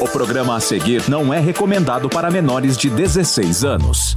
O programa a seguir não é recomendado para menores de 16 anos.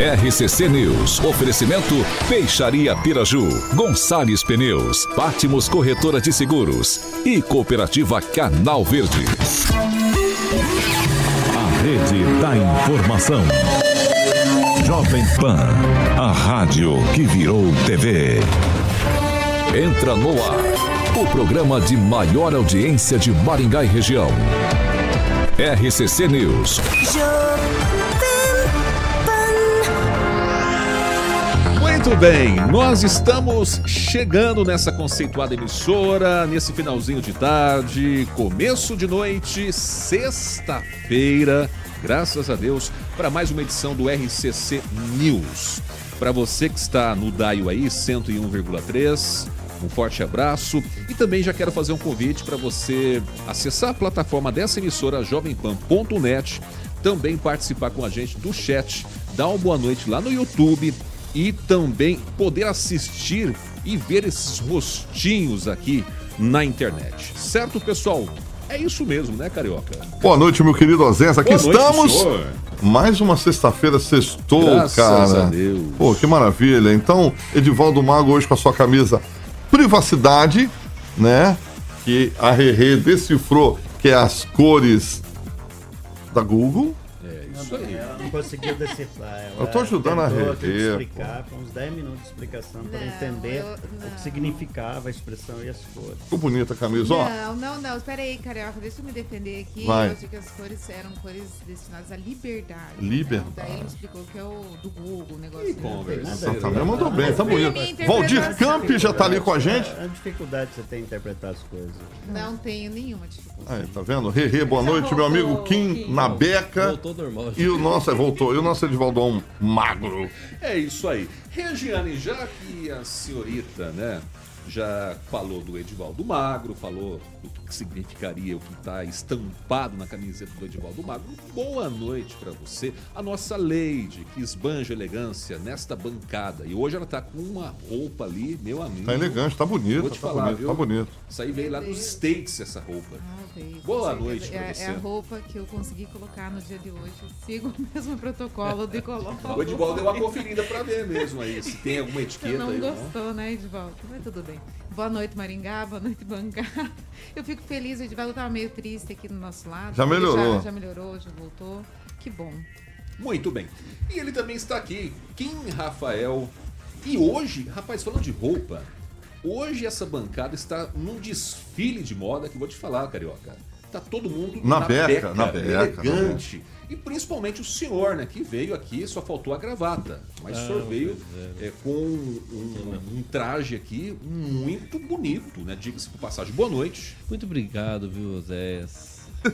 RCC News. Oferecimento Peixaria Piraju, Gonçalves Pneus, Pátimos Corretora de Seguros e Cooperativa Canal Verde. A Rede da Informação. Jovem Pan, a rádio que virou TV. Entra no ar, o programa de maior audiência de Maringá e região. RCC News. Muito bem, nós estamos chegando nessa conceituada emissora, nesse finalzinho de tarde, começo de noite, sexta-feira, graças a Deus, para mais uma edição do RCC News. Para você que está no Daio aí, 101,3, um forte abraço e também já quero fazer um convite para você acessar a plataforma dessa emissora jovempan.net, também participar com a gente do chat, dar uma boa noite lá no YouTube e também poder assistir e ver esses rostinhos aqui na internet. Certo, pessoal? É isso mesmo, né, Carioca? Boa noite, meu querido Azés. Aqui Boa estamos. Noite, Mais uma sexta-feira sextou, Graças cara. A Deus. Pô, que maravilha. Então, Edivaldo Mago hoje com a sua camisa Privacidade, né? Que a Rerê decifrou que é as cores da Google isso aí. Ela não conseguiu decifrar. Ela eu tô ajudando a rever. explicar, com uns 10 minutos de explicação para entender eu, o que significava a expressão e as cores. Ficou bonita a camisa, ó. Não, não, não. Espera aí, Carioca. Deixa eu me defender aqui. Vai. Eu achei que as cores eram cores destinadas à liberdade. Liberdade. Daí ele explicou que é o do Google, o negócio. Que conversa. Tá, também mandou bem, tá bonito. Valdir Camp já tá ali com a gente. A dificuldade que você tem em interpretar as coisas. Não tenho nenhuma dificuldade. Aí, tá vendo? Rê, boa noite, meu amigo Kim na beca. Voltou normal. E o nosso, voltou, e o nosso Edivaldão magro. É isso aí. Regiane, já que a senhorita, né, já falou do Edivaldo Magro, falou do que significaria o que está estampado na camiseta do Edivaldo Magro. Boa noite para você, a nossa Lady, que esbanja elegância nesta bancada. E hoje ela está com uma roupa ali, meu amigo. Tá elegante, tá bonito, Vou te tá falar, bonito, viu? tá bonito. Isso aí veio lá nos States, essa roupa. Ah, veio. Boa noite é, você. É a roupa que eu consegui colocar no dia de hoje. Sigo o mesmo protocolo de colocar. O Edivaldo deu uma conferida para ver mesmo aí, se tem alguma etiqueta não aí. Não gostou, não. né, Edivaldo? Mas tudo bem. Boa noite, Maringá. Boa noite, bancada. Eu fico feliz. O Edivaldo estava meio triste aqui no nosso lado. Já melhorou. Já, já melhorou, já voltou. Que bom. Muito bem. E ele também está aqui, Kim Rafael. E hoje, rapaz, falando de roupa, hoje essa bancada está num desfile de moda que vou te falar, Carioca. Tá todo mundo na, na beca, beca, na beca, elegante. E principalmente o senhor, né? Que veio aqui, só faltou a gravata. Mas ah, o senhor veio é, é, com um, um, um, traje aqui muito bonito, né? Diga-se por passagem. Boa noite. Muito obrigado, viu, Zé?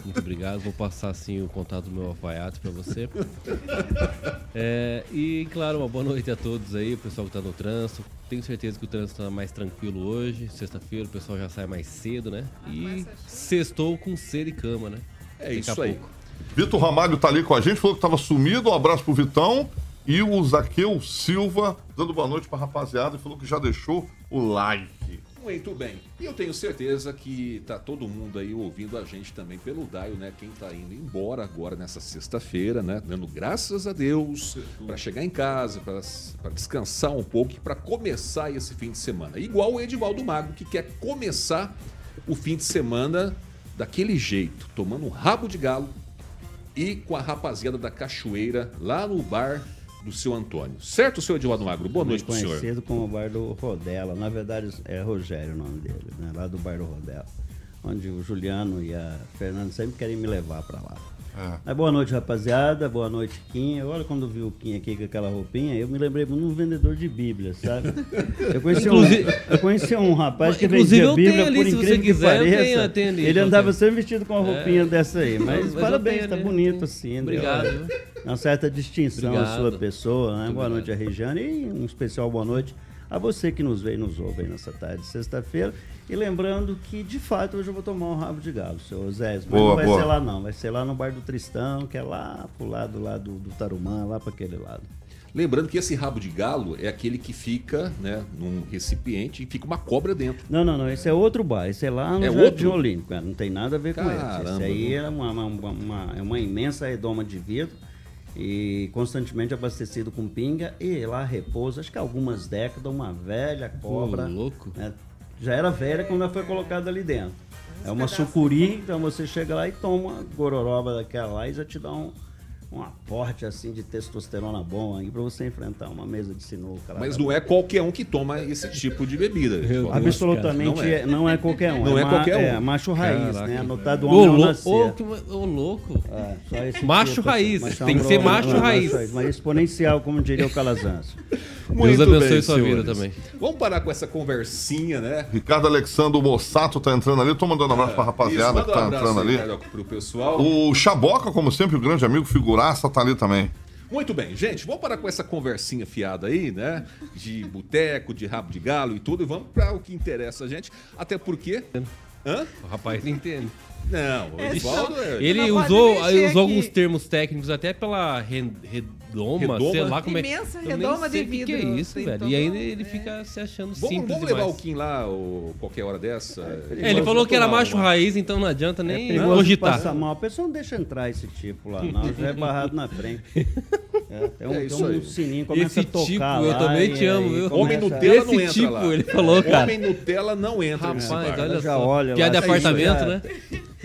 Muito obrigado. Vou passar assim o contato do meu alfaiate para você. É, e claro, uma boa noite a todos aí, o pessoal que está no trânsito. Tenho certeza que o trânsito está mais tranquilo hoje. Sexta-feira o pessoal já sai mais cedo, né? E sextou com sede e cama, né? É Daqui isso aí. Pouco. Vitor Ramalho tá ali com a gente, falou que tava sumido. Um abraço pro Vitão. E o Zaqueu Silva dando boa noite pra rapaziada e falou que já deixou o like. Muito bem. E eu tenho certeza que tá todo mundo aí ouvindo a gente também pelo Daio, né? Quem tá indo embora agora nessa sexta-feira, né? Dando graças a Deus para chegar em casa, para descansar um pouco e para começar esse fim de semana. Igual o Edivaldo Mago, que quer começar o fim de semana daquele jeito, tomando um rabo de galo, e com a rapaziada da Cachoeira lá no bar do seu Antônio. Certo, senhor Edivaldo Magro? Boa noite, senhor. Conhecido como o bar do Rodela. Na verdade, é Rogério o nome dele, né? Lá do bar do Rodela. Onde o Juliano e a Fernanda sempre querem me levar para lá. É. Mas boa noite, rapaziada. Boa noite, Kim. Agora, quando vi o Kim aqui com aquela roupinha, eu me lembrei de um vendedor de Bíblia, sabe? Eu conheci, um, eu conheci um rapaz que vendia Bíblia, ali, por incrível que pareça. Tenho, tenho ele andava sempre vestido com uma é. roupinha é. dessa aí. Mas, mas parabéns, tá bonito assim. Obrigado. Uma certa distinção Obrigado. a sua pessoa, né? Boa noite a Regiane e um especial boa noite a você que nos vê e nos ouve nessa tarde de sexta-feira. E lembrando que, de fato, hoje eu vou tomar um rabo de galo, seu Zé. Mas boa, não vai boa. ser lá, não. Vai ser lá no Bar do Tristão, que é lá pro lado lá do, do Tarumã, lá para aquele lado. Lembrando que esse rabo de galo é aquele que fica né, num recipiente e fica uma cobra dentro. Não, não, não. Esse é outro bar. Esse é lá no é Jardim Olímpico. Não tem nada a ver Caramba, com esse. Esse aí é uma, uma, uma, é uma imensa redoma de vidro e constantemente abastecido com pinga e lá repousa, acho que algumas décadas, uma velha cobra. Pô, louco. Né, já era velha quando ela foi colocada ali dentro. É uma sucuri, então você chega lá e toma uma gororoba daquela lá e já te dá um, um aporte assim de testosterona bom aí para você enfrentar uma mesa de sinuca. Mas não é qualquer um que toma esse tipo de bebida. Absolutamente não é. não é. qualquer um. Não é, é qualquer um. É macho raiz, Caraca, né? Anotado homem ao nascer. Ô, louco. É, macho tipo, raiz. Assim, Tem que ser macho não, raiz. Macho, mas exponencial, como diria o Calazans. Deus abençoe bem, sua senhores. vida também. Vamos parar com essa conversinha, né? Ricardo Alexandre Mossato tá entrando ali. Tô mandando um abraço é, pra rapaziada isso, que tá um entrando ali. Pro pessoal. O Chaboca, como sempre, o grande amigo, figuraça, tá ali também. Muito bem, gente, vamos parar com essa conversinha fiada aí, né? De boteco, de rabo de galo e tudo, e vamos para o que interessa a gente. Até porque. Hã? O rapaz entende. Não, o Edivaldo é... Ele usou, usou alguns termos técnicos até pela redoma, redoma, sei lá como é. Imensa redoma de vidro. que é isso, velho. E ainda ele fica se achando vamos, simples Vamos levar o Kim lá ou qualquer hora dessa? É, ele falou que era macho raiz, então não adianta nem é cogitar. mal. A pessoa não deixa entrar esse tipo lá, não. Já é barrado na frente. É, tem um, é tem um sininho, começa esse a tocar tipo, lá, eu também te amo, viu? Homem Nutella não entra tipo, lá. ele falou, cara. Homem Nutella não entra Rapaz, olha já só. Olha Piada de apartamento, né?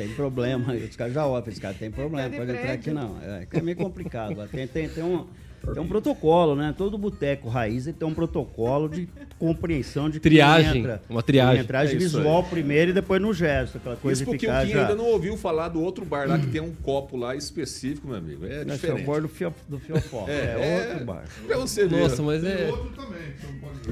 Tem problema. Os caras já olham, esse cara tem problema, pode entrar aqui não. É, é meio complicado. Tem, tem, tem um tem um protocolo, né? Todo boteco raiz tem um protocolo de compreensão de triagem, entra, uma triagem, triagem é visual primeiro e depois no gesto, aquela coisa isso porque o Kim ainda não ouviu falar do outro bar lá que tem um copo lá específico, meu amigo. É Esse diferente. é o bar do Fio, do Fiofó. É, é, outro bar. Pra você ver. Nossa, mas é. outro também.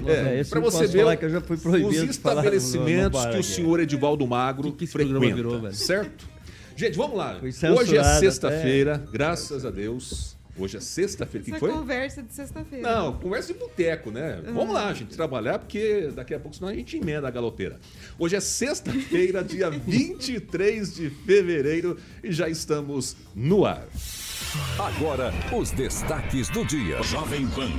Nossa, é, pra você ver que eu já fui proibido os estabelecimentos que o senhor Edivaldo Magro que que frequenta, virou, certo? Gente, vamos lá. Hoje é sexta-feira, graças a Deus. Hoje é sexta-feira. que foi? conversa de sexta-feira. Não, conversa de boteco, né? Uhum. Vamos lá, gente, trabalhar, porque daqui a pouco senão a gente emenda a galopeira. Hoje é sexta-feira, dia 23 de fevereiro, e já estamos no ar. Agora, os destaques do dia. Jovem Pan.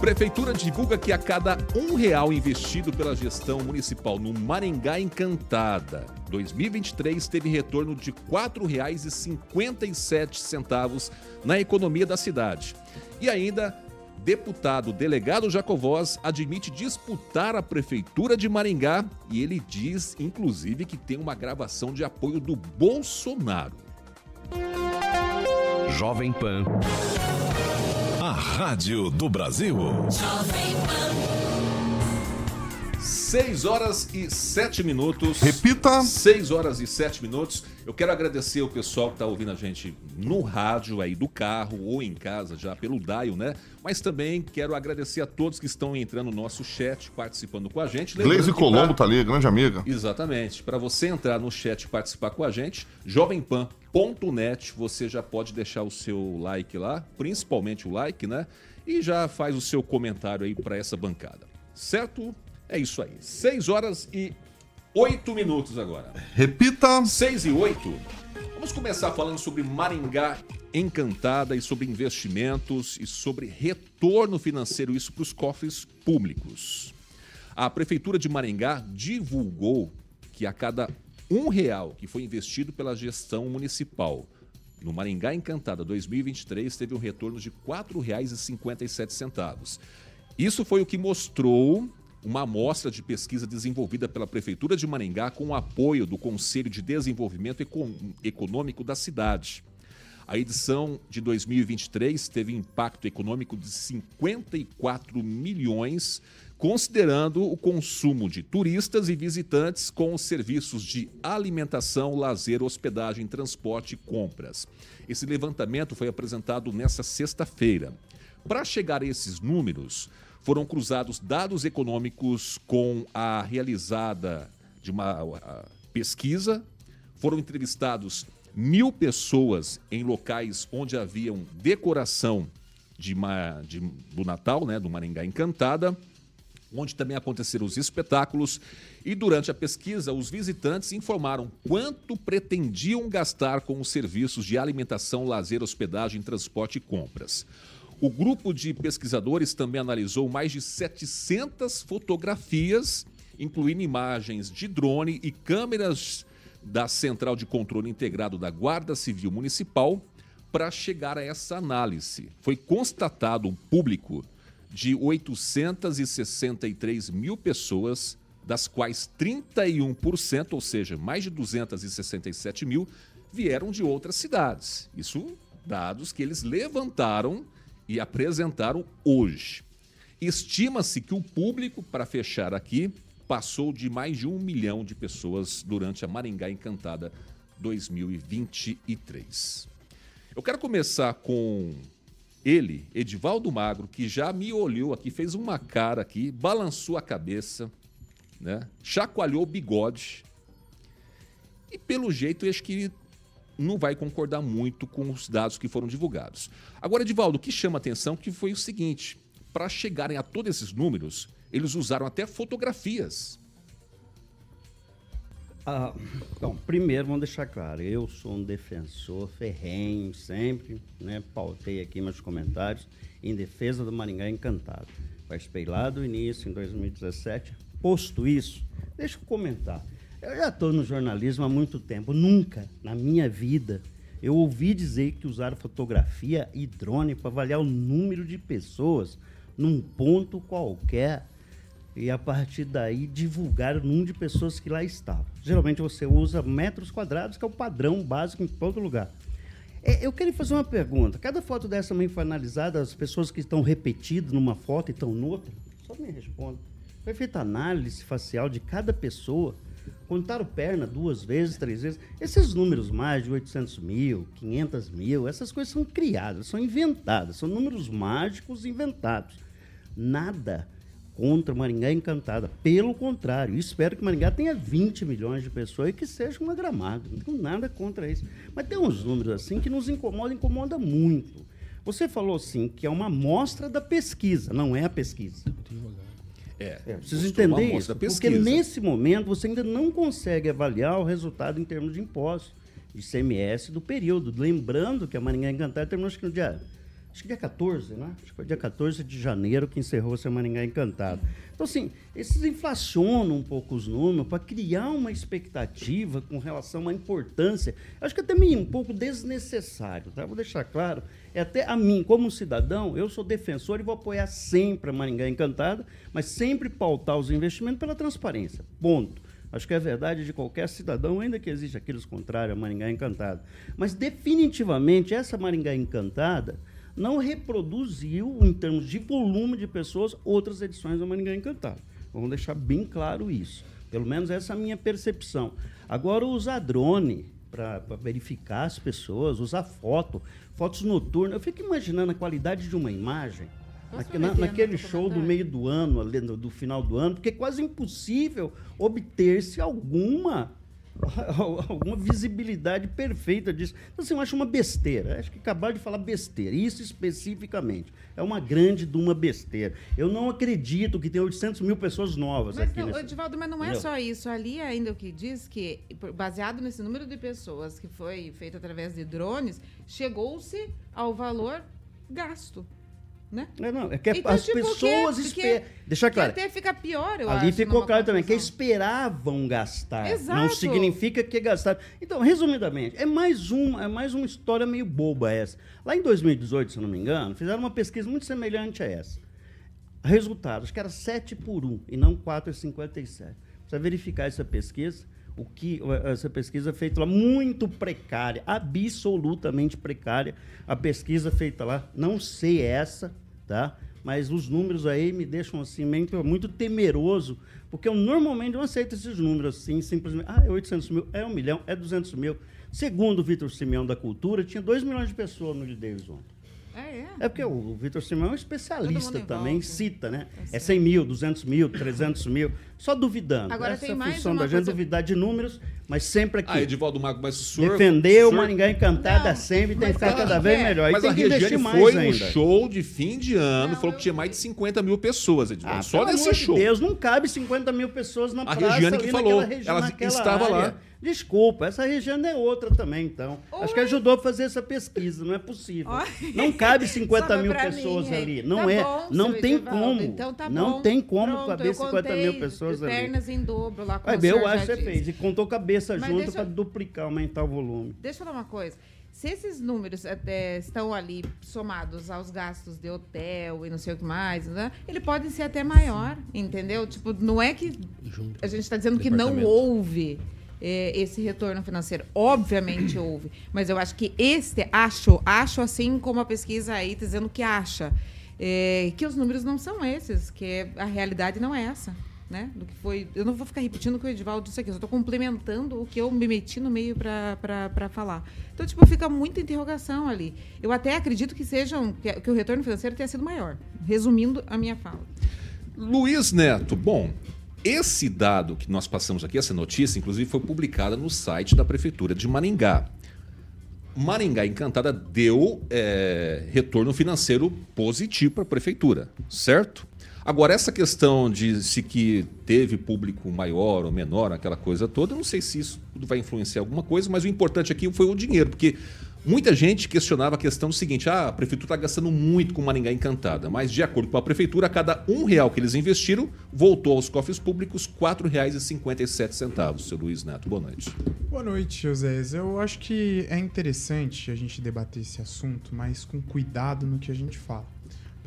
Prefeitura divulga que a cada um real investido pela gestão municipal no Maringá Encantada, 2023 teve retorno de R$ 4,57 na economia da cidade. E ainda, deputado delegado Jacovós admite disputar a prefeitura de Maringá e ele diz, inclusive, que tem uma gravação de apoio do Bolsonaro. Jovem Pan. A Rádio do Brasil. Jovem Pan. 6 horas e 7 minutos. Repita. 6 horas e 7 minutos. Eu quero agradecer o pessoal que está ouvindo a gente no rádio aí do carro ou em casa já pelo Dial, né? Mas também quero agradecer a todos que estão entrando no nosso chat, participando com a gente. Gleise Colombo tá ali, grande amiga. Exatamente. Para você entrar no chat e participar com a gente, jovempan.net, você já pode deixar o seu like lá, principalmente o like, né? E já faz o seu comentário aí para essa bancada. Certo? É isso aí. 6 horas e 8 minutos agora. Repita. 6 e 8. Vamos começar falando sobre Maringá Encantada e sobre investimentos e sobre retorno financeiro, isso para os cofres públicos. A Prefeitura de Maringá divulgou que a cada um real que foi investido pela gestão municipal no Maringá Encantada 2023 teve um retorno de R$ 4,57. Isso foi o que mostrou uma amostra de pesquisa desenvolvida pela Prefeitura de Maringá com o apoio do Conselho de Desenvolvimento Econômico da cidade. A edição de 2023 teve impacto econômico de 54 milhões, considerando o consumo de turistas e visitantes com os serviços de alimentação, lazer, hospedagem, transporte e compras. Esse levantamento foi apresentado nesta sexta-feira. Para chegar a esses números, foram cruzados dados econômicos com a realizada de uma pesquisa, foram entrevistados mil pessoas em locais onde haviam decoração de, uma, de, do Natal, né, do Maringá Encantada, onde também aconteceram os espetáculos. E durante a pesquisa, os visitantes informaram quanto pretendiam gastar com os serviços de alimentação, lazer, hospedagem, transporte e compras. O grupo de pesquisadores também analisou mais de 700 fotografias, incluindo imagens de drone e câmeras da Central de Controle Integrado da Guarda Civil Municipal, para chegar a essa análise. Foi constatado um público de 863 mil pessoas, das quais 31%, ou seja, mais de 267 mil, vieram de outras cidades. Isso dados que eles levantaram e apresentaram hoje. Estima-se que o público, para fechar aqui, passou de mais de um milhão de pessoas durante a Maringá Encantada 2023. Eu quero começar com ele, Edivaldo Magro, que já me olhou aqui, fez uma cara aqui, balançou a cabeça, né? chacoalhou o bigode. E pelo jeito, acho que não vai concordar muito com os dados que foram divulgados. Agora, Edivaldo, o que chama atenção que foi o seguinte: para chegarem a todos esses números, eles usaram até fotografias ah, bom, primeiro vamos deixar claro, eu sou um defensor ferrenho, sempre, né, pautei aqui meus comentários em defesa do Maringá Encantado. Participei lá do início, em 2017. Posto isso, deixa eu comentar. Eu já estou no jornalismo há muito tempo, nunca na minha vida eu ouvi dizer que usaram fotografia e drone para avaliar o número de pessoas num ponto qualquer e a partir daí divulgar o número de pessoas que lá estavam. Geralmente você usa metros quadrados, que é o padrão básico em todo lugar. É, eu queria fazer uma pergunta. Cada foto dessa também foi analisada, as pessoas que estão repetidas numa foto e estão noutra? Só me responda. Foi feita análise facial de cada pessoa, contaram perna duas vezes, três vezes. Esses números mais de 800 mil, 500 mil, essas coisas são criadas, são inventadas, são números mágicos inventados. Nada contra Maringá Encantada. Pelo contrário, espero que Maringá tenha 20 milhões de pessoas e que seja uma gramada. Não tenho nada contra isso. Mas tem uns números assim que nos incomodam, incomoda muito. Você falou assim que é uma amostra da pesquisa, não é a pesquisa. É, é preciso entender isso. Porque nesse momento você ainda não consegue avaliar o resultado em termos de impostos, de CMS do período. Lembrando que a Maringá Encantada terminou acho que no dia acho que dia 14, né? Acho que foi dia 14 de janeiro que encerrou a Maringá Encantado. Então, assim, esses inflacionam um pouco os números para criar uma expectativa com relação à importância. Acho que é também um pouco desnecessário, tá? Vou deixar claro. É até a mim, como cidadão, eu sou defensor e vou apoiar sempre a Maringá Encantada, mas sempre pautar os investimentos pela transparência. Ponto. Acho que é verdade de qualquer cidadão, ainda que exista aqueles contrários à Maringá Encantada. Mas definitivamente essa Maringá Encantada não reproduziu, em termos de volume de pessoas, outras edições do Maringá Encantado. Vamos deixar bem claro isso. Pelo menos essa é a minha percepção. Agora, usar drone para verificar as pessoas, usar foto, fotos noturnas. Eu fico imaginando a qualidade de uma imagem na, naquele show do meio do ano, do final do ano, porque é quase impossível obter-se alguma alguma visibilidade perfeita disso. Então, assim, eu acho uma besteira. Acho que acabar de falar besteira. Isso especificamente. É uma grande de uma besteira. Eu não acredito que tem 800 mil pessoas novas mas aqui. Não, nesse... Edivaldo, mas não é Entendeu? só isso. Ali ainda o que diz que, baseado nesse número de pessoas que foi feito através de drones, chegou-se ao valor gasto. Né? É, não, é que então, as tipo, pessoas esperam. Deixa claro. até fica pior, eu Ali acho, ficou claro também que esperavam gastar. Exato. Não significa que gastaram. Então, resumidamente, é mais, um, é mais uma história meio boba essa. Lá em 2018, se eu não me engano, fizeram uma pesquisa muito semelhante a essa. Resultados, que era 7 por 1 e não 4,57. Precisa verificar essa pesquisa o que essa pesquisa feita lá muito precária, absolutamente precária. A pesquisa feita lá, não sei essa, tá? mas os números aí me deixam assim muito temeroso, porque eu normalmente não aceito esses números assim, simplesmente, ah, é 800 mil, é um milhão, é 200 mil. Segundo o Vitor Simeão da Cultura, tinha 2 milhões de pessoas no Davis ontem. É, é. é porque o Vitor Simão é um especialista também, cita, né? É, é 100 mil, 200 mil, 300 mil, só duvidando. Agora Essa tem mais função da gente duvidar de números, mas sempre aqui. Ah, Edivaldo Mago, mas o senhor... Defender o, senhor... Maringá Encantada sempre tem que ficar cada vez melhor. Mas tem a que mais foi no show de fim de ano, não, falou que tinha mais de 50 mil pessoas, Edivaldo, ah, só nesse show. Meu Deus, não cabe 50 mil pessoas na a praça. A Regiane que falou, ela estava área. lá. Desculpa, essa região é outra também, então. Oi. Acho que ajudou a fazer essa pesquisa, não é possível. Oi. Não cabe 50 mil pessoas mim, ali. Não tá é. Bom, não tem como. Então tá não bom. tem como Pronto, caber 50 mil pessoas ali. Pernas em dobro lá com Vai ver, eu acho que você fez. E contou cabeça Mas junto para duplicar, aumentar o volume. Deixa eu falar uma coisa. Se esses números é, estão ali somados aos gastos de hotel e não sei o que mais, né, ele pode ser até maior, entendeu? Tipo, não é que a gente está dizendo que não houve é, esse retorno financeiro. Obviamente houve, mas eu acho que este, acho, acho assim como a pesquisa aí tá dizendo que acha, é, que os números não são esses, que a realidade não é essa. Né? Do que foi. Eu não vou ficar repetindo o que o Edivaldo disse aqui, eu estou complementando o que eu me meti no meio para falar. Então, tipo, fica muita interrogação ali. Eu até acredito que sejam que, que o retorno financeiro tenha sido maior. Resumindo a minha fala. Luiz Neto, bom, esse dado que nós passamos aqui, essa notícia, inclusive, foi publicada no site da Prefeitura de Maringá. Maringá Encantada deu é, retorno financeiro positivo para a Prefeitura, certo? Agora, essa questão de se que teve público maior ou menor, aquela coisa toda, eu não sei se isso vai influenciar alguma coisa, mas o importante aqui foi o dinheiro, porque Muita gente questionava a questão do seguinte: ah, a prefeitura está gastando muito com Maringá Encantada, mas de acordo com a prefeitura, a cada um real que eles investiram, voltou aos cofres públicos R$ 4,57. Seu Luiz Neto, boa noite. Boa noite, José. Eu acho que é interessante a gente debater esse assunto, mas com cuidado no que a gente fala.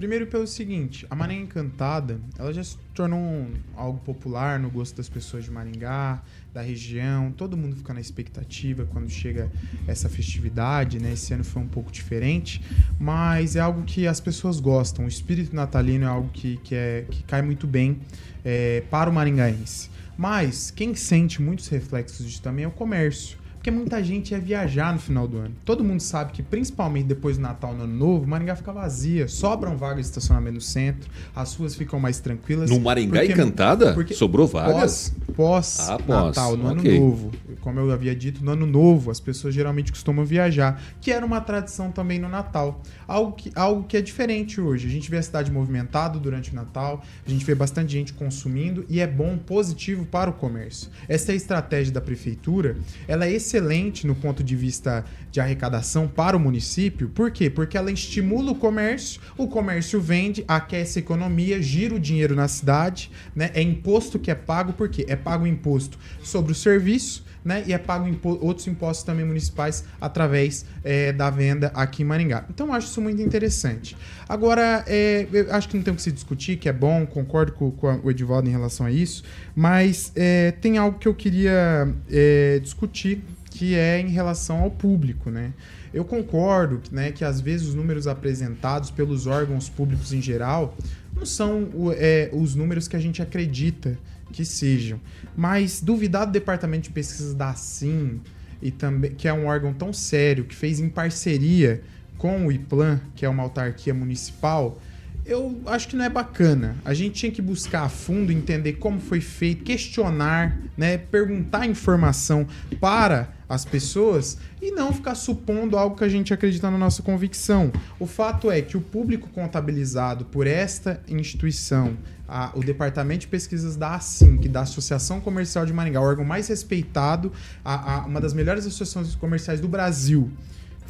Primeiro pelo seguinte, a Maringá Encantada, ela já se tornou um, algo popular no gosto das pessoas de Maringá, da região, todo mundo fica na expectativa quando chega essa festividade, né? Esse ano foi um pouco diferente, mas é algo que as pessoas gostam. O espírito natalino é algo que, que, é, que cai muito bem é, para o maringaense. Mas quem sente muitos reflexos disso também é o comércio. Porque muita gente ia viajar no final do ano. Todo mundo sabe que, principalmente depois do Natal no Ano Novo, Maringá fica vazia. Sobram vagas de estacionamento no centro, as ruas ficam mais tranquilas. No Maringá porque, Encantada? Porque Sobrou vagas? Pós-Natal, pós, ah, no okay. Ano Novo. Como eu havia dito, no Ano Novo, as pessoas geralmente costumam viajar, que era uma tradição também no Natal. Algo que, algo que é diferente hoje. A gente vê a cidade movimentada durante o Natal, a gente vê bastante gente consumindo e é bom, positivo para o comércio. Essa é a estratégia da prefeitura. Ela é excelente no ponto de vista de arrecadação para o município. Por quê? Porque ela estimula o comércio, o comércio vende, aquece a economia, gira o dinheiro na cidade, né? É imposto que é pago, por quê? É pago imposto sobre o serviço, né? E é pago impo outros impostos também municipais através é, da venda aqui em Maringá. Então eu acho isso muito interessante. Agora, é, eu acho que não tem o que se discutir, que é bom, concordo com, com o Edivaldo em relação a isso, mas é, tem algo que eu queria é, discutir que é em relação ao público, né? Eu concordo né, que às vezes os números apresentados pelos órgãos públicos em geral não são é, os números que a gente acredita que sejam. Mas duvidar do Departamento de Pesquisas da SIM, e também, que é um órgão tão sério, que fez em parceria com o IPLAN, que é uma autarquia municipal, eu acho que não é bacana. A gente tinha que buscar a fundo, entender como foi feito, questionar, né, perguntar informação para as pessoas e não ficar supondo algo que a gente acredita na nossa convicção. O fato é que o público contabilizado por esta instituição, a, o Departamento de Pesquisas da que da Associação Comercial de Maringá, o órgão mais respeitado, a, a, uma das melhores associações comerciais do Brasil,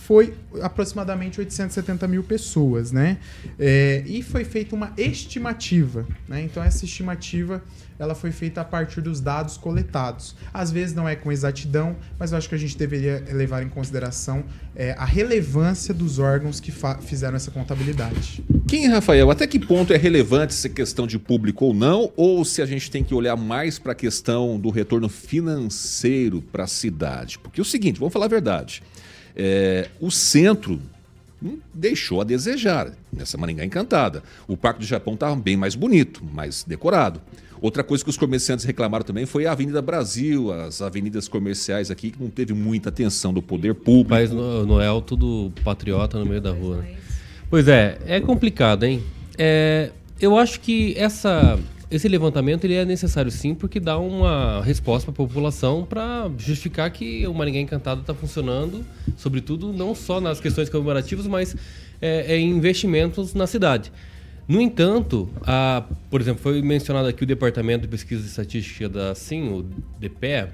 foi aproximadamente 870 mil pessoas, né? É, e foi feita uma estimativa, né? Então essa estimativa ela foi feita a partir dos dados coletados. Às vezes não é com exatidão, mas eu acho que a gente deveria levar em consideração é, a relevância dos órgãos que fizeram essa contabilidade. Quem, Rafael, até que ponto é relevante essa questão de público ou não, ou se a gente tem que olhar mais para a questão do retorno financeiro para a cidade? Porque é o seguinte, vamos falar a verdade. É, o centro deixou a desejar nessa Maringá Encantada. O Parque do Japão estava bem mais bonito, mais decorado. Outra coisa que os comerciantes reclamaram também foi a Avenida Brasil, as avenidas comerciais aqui, que não teve muita atenção do poder público. Mas Noel, tudo patriota no meio da rua. Né? Pois é, é complicado, hein? É, eu acho que essa esse levantamento ele é necessário sim, porque dá uma resposta para a população para justificar que o Maringá Encantado está funcionando, sobretudo não só nas questões comemorativas, mas é, é, em investimentos na cidade. No entanto, a, por exemplo, foi mencionado aqui o Departamento de Pesquisa e Estatística da SIM, o DPE,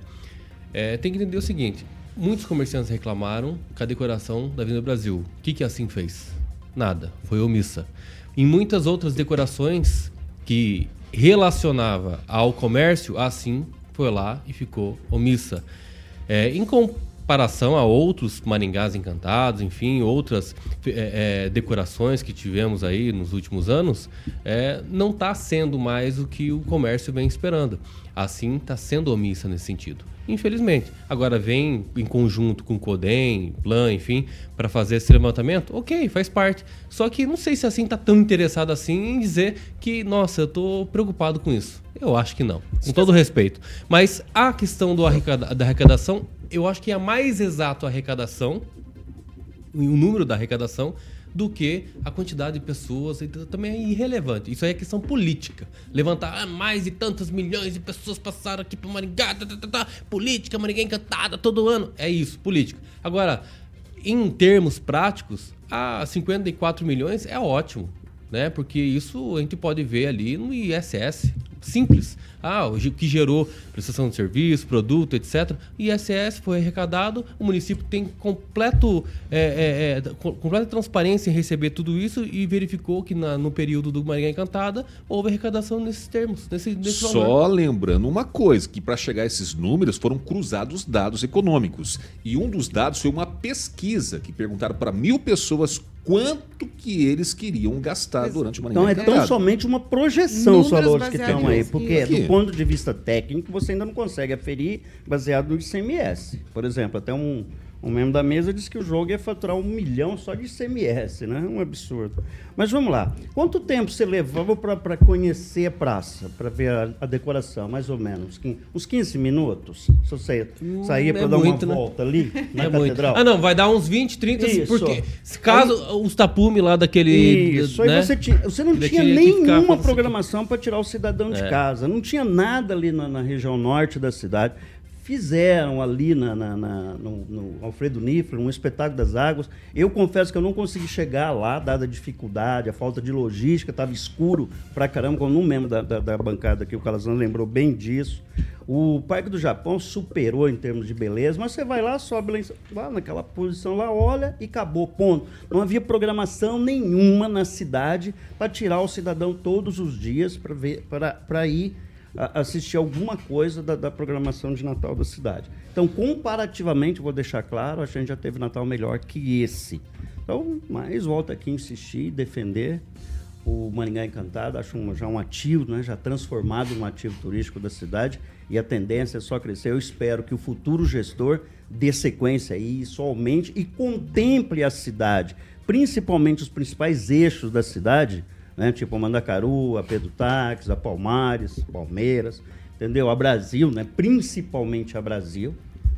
é, tem que entender o seguinte: muitos comerciantes reclamaram com a decoração da Avenida Brasil. O que, que a SIM fez? Nada, foi omissa. Em muitas outras decorações que relacionava ao comércio, assim foi lá e ficou omissa. É, em comparação a outros Maringás Encantados, enfim, outras é, é, decorações que tivemos aí nos últimos anos, é, não está sendo mais o que o comércio vem esperando. Assim, está sendo omissa nesse sentido. Infelizmente. Agora vem em conjunto com o CODEM, Plan, enfim, para fazer esse levantamento, ok, faz parte. Só que não sei se assim está tão interessado assim em dizer que, nossa, eu estou preocupado com isso. Eu acho que não, com todo respeito. Mas a questão do arrecada da arrecadação, eu acho que é a mais exato arrecadação, o número da arrecadação, do que a quantidade de pessoas. Então, também é irrelevante. Isso aí é questão política. Levantar ah, mais de tantos milhões de pessoas passaram aqui para Maringá, tá, tá, tá, tá, política, Maringá encantada todo ano. É isso, política. Agora, em termos práticos, a 54 milhões é ótimo, né? Porque isso a gente pode ver ali no ISS simples. Ah, o que gerou prestação de serviço, produto, etc. ISS foi arrecadado, o município tem completo, é, é, é, completa transparência em receber tudo isso e verificou que na, no período do Maringá Encantada houve arrecadação nesses termos, nesse, nesse Só valor. lembrando uma coisa, que para chegar a esses números foram cruzados dados econômicos. E um dos dados foi uma pesquisa que perguntaram para mil pessoas quanto que eles queriam gastar durante uma Então é tão somente uma projeção, os valores que estão aí, porque do ponto de vista técnico você ainda não consegue aferir baseado no ICMS. Por exemplo, até um, um membro da mesa disse que o jogo ia faturar um milhão só de ICMS, né? Um absurdo. Mas vamos lá. Quanto tempo você levava para conhecer a praça, para ver a, a, decoração, mais ou menos? Uns 15 minutos? Se você hum, saía para é dar muito, uma né? volta ali na é catedral? Muito. Ah, não, vai dar uns 20, 30, Isso. porque caso aí, os tapumes lá daquele... Isso, né? aí você, tinha, você não tinha nenhuma programação para tirar o cidadão é. de casa. Não tinha nada ali na, na região norte da cidade fizeram ali na, na, na no, no, Alfredo Nifler um espetáculo das águas. Eu confesso que eu não consegui chegar lá, dada a dificuldade, a falta de logística, estava escuro pra caramba, como um membro da, da, da bancada aqui, o Calazan lembrou bem disso. O Parque do Japão superou em termos de beleza, mas você vai lá, sobe lá, lá naquela posição lá, olha e acabou, ponto. Não havia programação nenhuma na cidade para tirar o cidadão todos os dias para ir assistir alguma coisa da, da, programação de Natal da cidade. Então, comparativamente, vou deixar claro, a gente já teve Natal melhor que esse. Então, mas volto aqui insistir, defender o Maringá Encantado, acho um, já um ativo, né, já transformado num ativo turístico da cidade, e a tendência é só crescer. Eu espero que o futuro gestor dê sequência aí, isso aumente e contemple a cidade, principalmente os principais eixos da cidade, né? Tipo a Mandacaru, a Pedro Táxi, a Palmares, Palmeiras, entendeu? A Brasil, né? Principalmente a Brasil,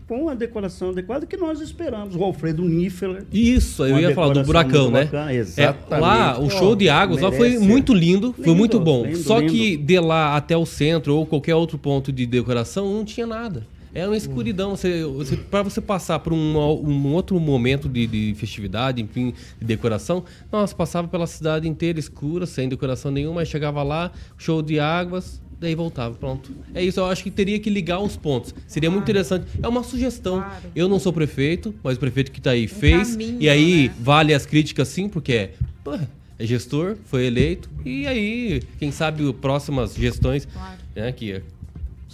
com a decoração adequada que nós esperamos. O Alfredo Niffer. Isso, eu ia falar do buracão, né? Bacana, exatamente. É, lá, o show de águas lá foi muito lindo, lindo foi muito bom. Lindo, Só lindo. que de lá até o centro ou qualquer outro ponto de decoração não tinha nada. É uma escuridão. Você, você, para você passar por um, um outro momento de, de, festividade, enfim, de decoração, nossa, passava pela cidade inteira escura, sem decoração nenhuma, mas chegava lá, show de águas, daí voltava, pronto. É isso, eu acho que teria que ligar os pontos. Seria muito interessante. É uma sugestão. Claro. Eu não sou prefeito, mas o prefeito que está aí um fez. Caminho, e aí né? vale as críticas sim, porque é, pô, é gestor, foi eleito. E aí, quem sabe próximas gestões, claro. né, que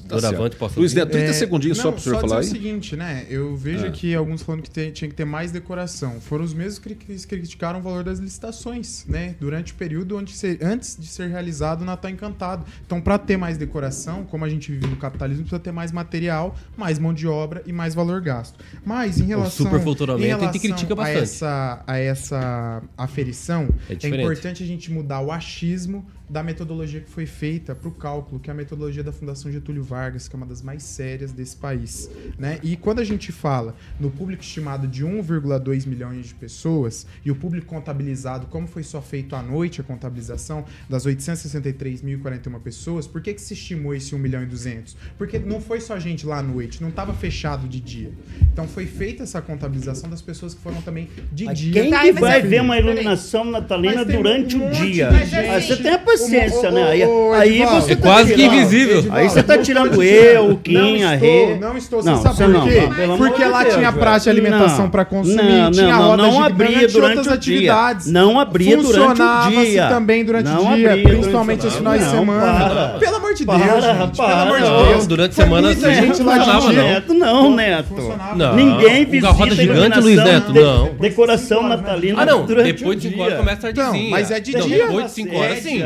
Doravante, posso Luiz Neto, 30 é, segundinhos não, só para o senhor falar aí. o seguinte, né? Eu vejo é. aqui alguns falando que tem, tinha que ter mais decoração. Foram os mesmos que criticaram o valor das licitações, né? Durante o período onde ser, antes de ser realizado o Natal Encantado. Então, para ter mais decoração, como a gente vive no capitalismo, precisa ter mais material, mais mão de obra e mais valor gasto. Mas em relação, o em relação critica bastante. a essa, a essa aferição, é, é importante a gente mudar o achismo da metodologia que foi feita para o cálculo, que é a metodologia da Fundação Getúlio Vargas, que é uma das mais sérias desse país. Né? E quando a gente fala no público estimado de 1,2 milhões de pessoas e o público contabilizado, como foi só feito à noite a contabilização das 863.041 pessoas, por que, que se estimou esse 1 milhão e 200? Porque não foi só gente lá à noite, não estava fechado de dia. Então foi feita essa contabilização das pessoas que foram também de Mas dia. Quem que vai ver uma iluminação natalina durante um o dia? Você tem a paciência, né? Aí, aí você é tá quase tirando, que invisível. Aí você tá tirando eu, o Kim, a Rê. Não estou, não, sabe por quê? Não, Porque lá tinha praça de alimentação para consumir, não, tinha roda não, não abria durante o dia. Não abria durante o dia. também durante o dia, principalmente os finais de semana. Pelo amor de Deus, gente. Pelo amor de Deus. Durante a semana muita gente lá de. Neto, não, Neto. Ninguém visita roda gigante, Luiz Neto, não. Decoração natalina Ah, não. Depois de 5 horas começa a tardezinha. Mas é de dia. Depois de 5 horas, sim.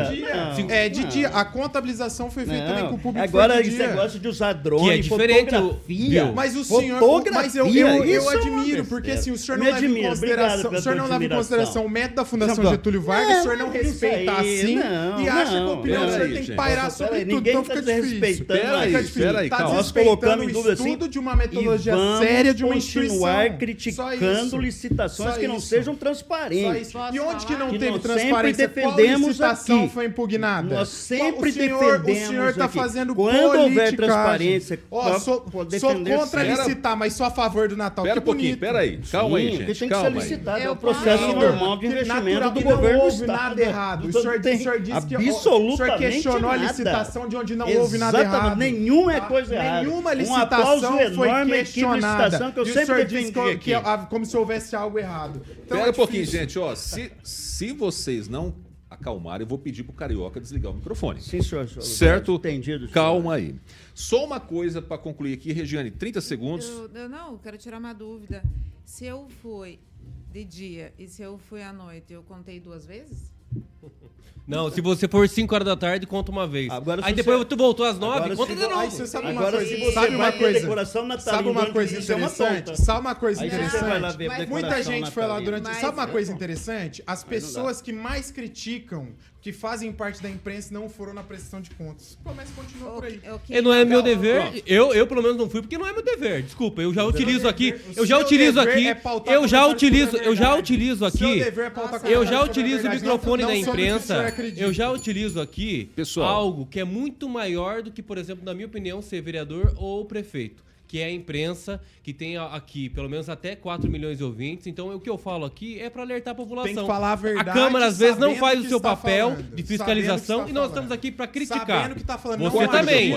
É de dia. A contabilização foi feita também com o público. Agora esse negócio de usar drone, que é diferente. Fotografia. Mas o senhor. Mas eu, eu, eu é admiro, porque assim, o senhor não leva em consideração. O senhor não leva em consideração o método da Fundação Getúlio Vargas, o senhor não respeita assim e acha que a opinião do senhor tem que pairar sobre tudo. Então fica difícil. Peraí, peraí, calma. Nós colocamos em dúvida assim. de uma metodologia séria de uma instituição. continuar criticando licitações que não sejam transparentes. E onde que não teve transparência? Qual licitação foi impugnada? Nós sempre defendemos O senhor está fazendo Quando houver transparência, sou contra licitar, mas sou a favor do Natal. Espera um pouquinho, espera aí. Calma aí, gente. tem que ser licitado. É o processo normal de investimento do governo Não houve nada errado. O senhor disse que o senhor questionou a licitação de onde não houve nada errado. Nenhuma é coisa errada. Nenhuma licitação foi questionada. que eu sempre defendi que, como se houvesse algo errado. Então, Espera é um pouquinho, gente. Ó, se vocês não acalmarem, eu vou pedir pro Carioca desligar o microfone. Sim, senhor. senhor certo? Entendido. Senhor. Calma aí. Só uma coisa para concluir aqui, Regiane, 30 segundos. Eu, eu não, quero tirar uma dúvida. Se eu fui de dia e se eu fui à noite, eu contei duas vezes? Não, se você for 5 horas da tarde, conta uma vez. Agora, aí depois você... tu voltou às 9, conta de novo. Aí você sabe uma coisa, você sabe uma coisa, sabe uma coisa interessante? Sabe uma coisa interessante? Muita gente foi lá durante, sabe uma coisa interessante? As pessoas que mais criticam que fazem parte da imprensa não foram na prestação de contas. Pô, mas continua por aí. E não é meu dever. Eu, eu, pelo menos, não fui porque não é meu dever. Desculpa, eu já utilizo aqui. Eu já utilizo aqui. Eu já utilizo. Eu já utilizo aqui. Eu já utilizo o microfone da imprensa. Eu já utilizo aqui algo que é muito maior do que, por exemplo, na minha opinião, ser vereador ou prefeito que é a imprensa, que tem aqui pelo menos até 4 milhões de ouvintes. Então, o que eu falo aqui é para alertar a população. Tem que falar a verdade. A Câmara, às vezes, não faz o seu papel falando, de fiscalização e nós estamos aqui para criticar. Sabendo que tá falando, você também.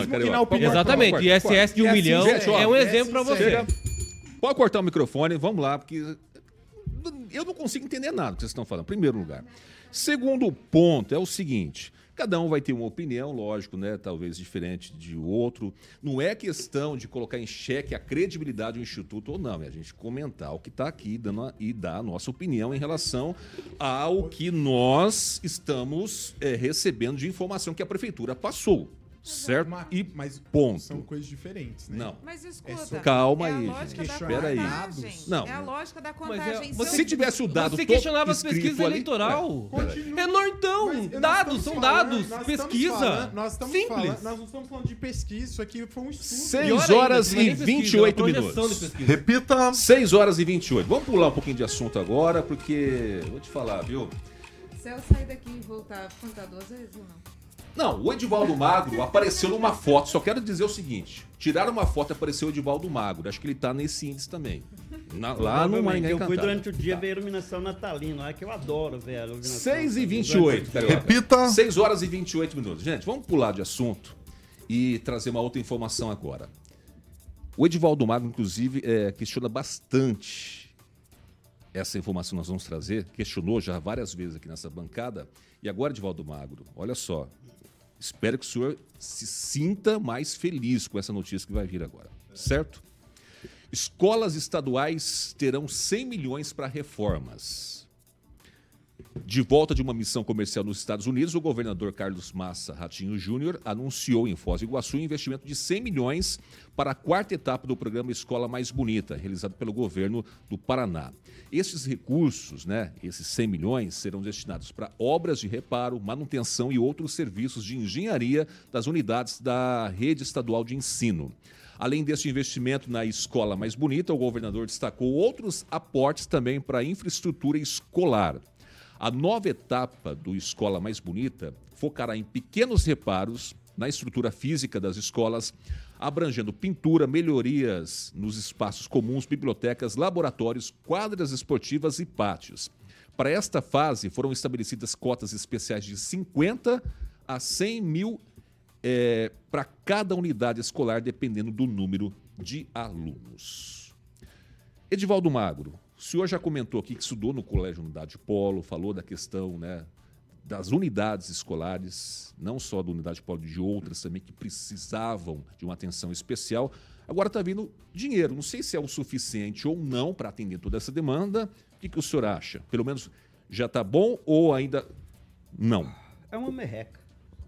Exatamente. E ISS de um milhão é um exemplo para você. Pode cortar o microfone, vamos lá, porque eu não consigo entender nada que vocês estão falando, em primeiro lugar. Segundo ponto é o seguinte: Cada um vai ter uma opinião, lógico, né? Talvez diferente de outro. Não é questão de colocar em xeque a credibilidade do Instituto ou não. É a gente comentar o que está aqui dando a, e dar a nossa opinião em relação ao que nós estamos é, recebendo de informação que a Prefeitura passou. Certo? Uma, e mas ponto. São coisas diferentes, né? Não. Mas escuta. É Calma é aí, gente. Espera aí. Não. É a lógica da é, contagem. É, se tivesse o dado Você questionava as pesquisas eleitoral. É, é nortão. Dados, são dados. pesquisa. Falando, nós estamos Simples. Falando, nós não estamos falando de pesquisa. Isso aqui foi um estudo. 6 horas ainda, e 28 minutos. Repita. 6 horas e 28. Vamos pular um pouquinho de assunto agora, porque. Vou te falar, viu? Se eu sair daqui e voltar, contar duas vezes ou não? Não, o Edivaldo Magro apareceu numa foto. Só quero dizer o seguinte: tiraram uma foto e apareceu o Edivaldo Magro. Acho que ele tá nesse índice também. Na, lá no Maringá Eu fui durante o dia tá. ver a iluminação natalina, é que eu adoro ver a iluminação. 6 e 28, carioca. Repita. 6 horas e 28 minutos. Gente, vamos pular de assunto e trazer uma outra informação agora. O Edivaldo Magro, inclusive, é, questiona bastante essa informação que nós vamos trazer. Questionou já várias vezes aqui nessa bancada. E agora, Edivaldo Magro, olha só, Espero que o senhor se sinta mais feliz com essa notícia que vai vir agora, certo? Escolas estaduais terão 100 milhões para reformas. De volta de uma missão comercial nos Estados Unidos, o governador Carlos Massa Ratinho Júnior anunciou em Foz do Iguaçu um investimento de 100 milhões para a quarta etapa do programa Escola Mais Bonita, realizado pelo governo do Paraná. Esses recursos, né, esses 100 milhões, serão destinados para obras de reparo, manutenção e outros serviços de engenharia das unidades da rede estadual de ensino. Além deste investimento na escola mais bonita, o governador destacou outros aportes também para a infraestrutura escolar. A nova etapa do Escola Mais Bonita focará em pequenos reparos na estrutura física das escolas, abrangendo pintura, melhorias nos espaços comuns, bibliotecas, laboratórios, quadras esportivas e pátios. Para esta fase, foram estabelecidas cotas especiais de 50 a 100 mil é, para cada unidade escolar, dependendo do número de alunos. Edivaldo Magro, o senhor já comentou aqui que estudou no Colégio Unidade Polo, falou da questão né, das unidades escolares, não só da Unidade Polo, de outras também que precisavam de uma atenção especial. Agora está vindo dinheiro. Não sei se é o suficiente ou não para atender toda essa demanda. O que, que o senhor acha? Pelo menos já está bom ou ainda não? É uma merreca.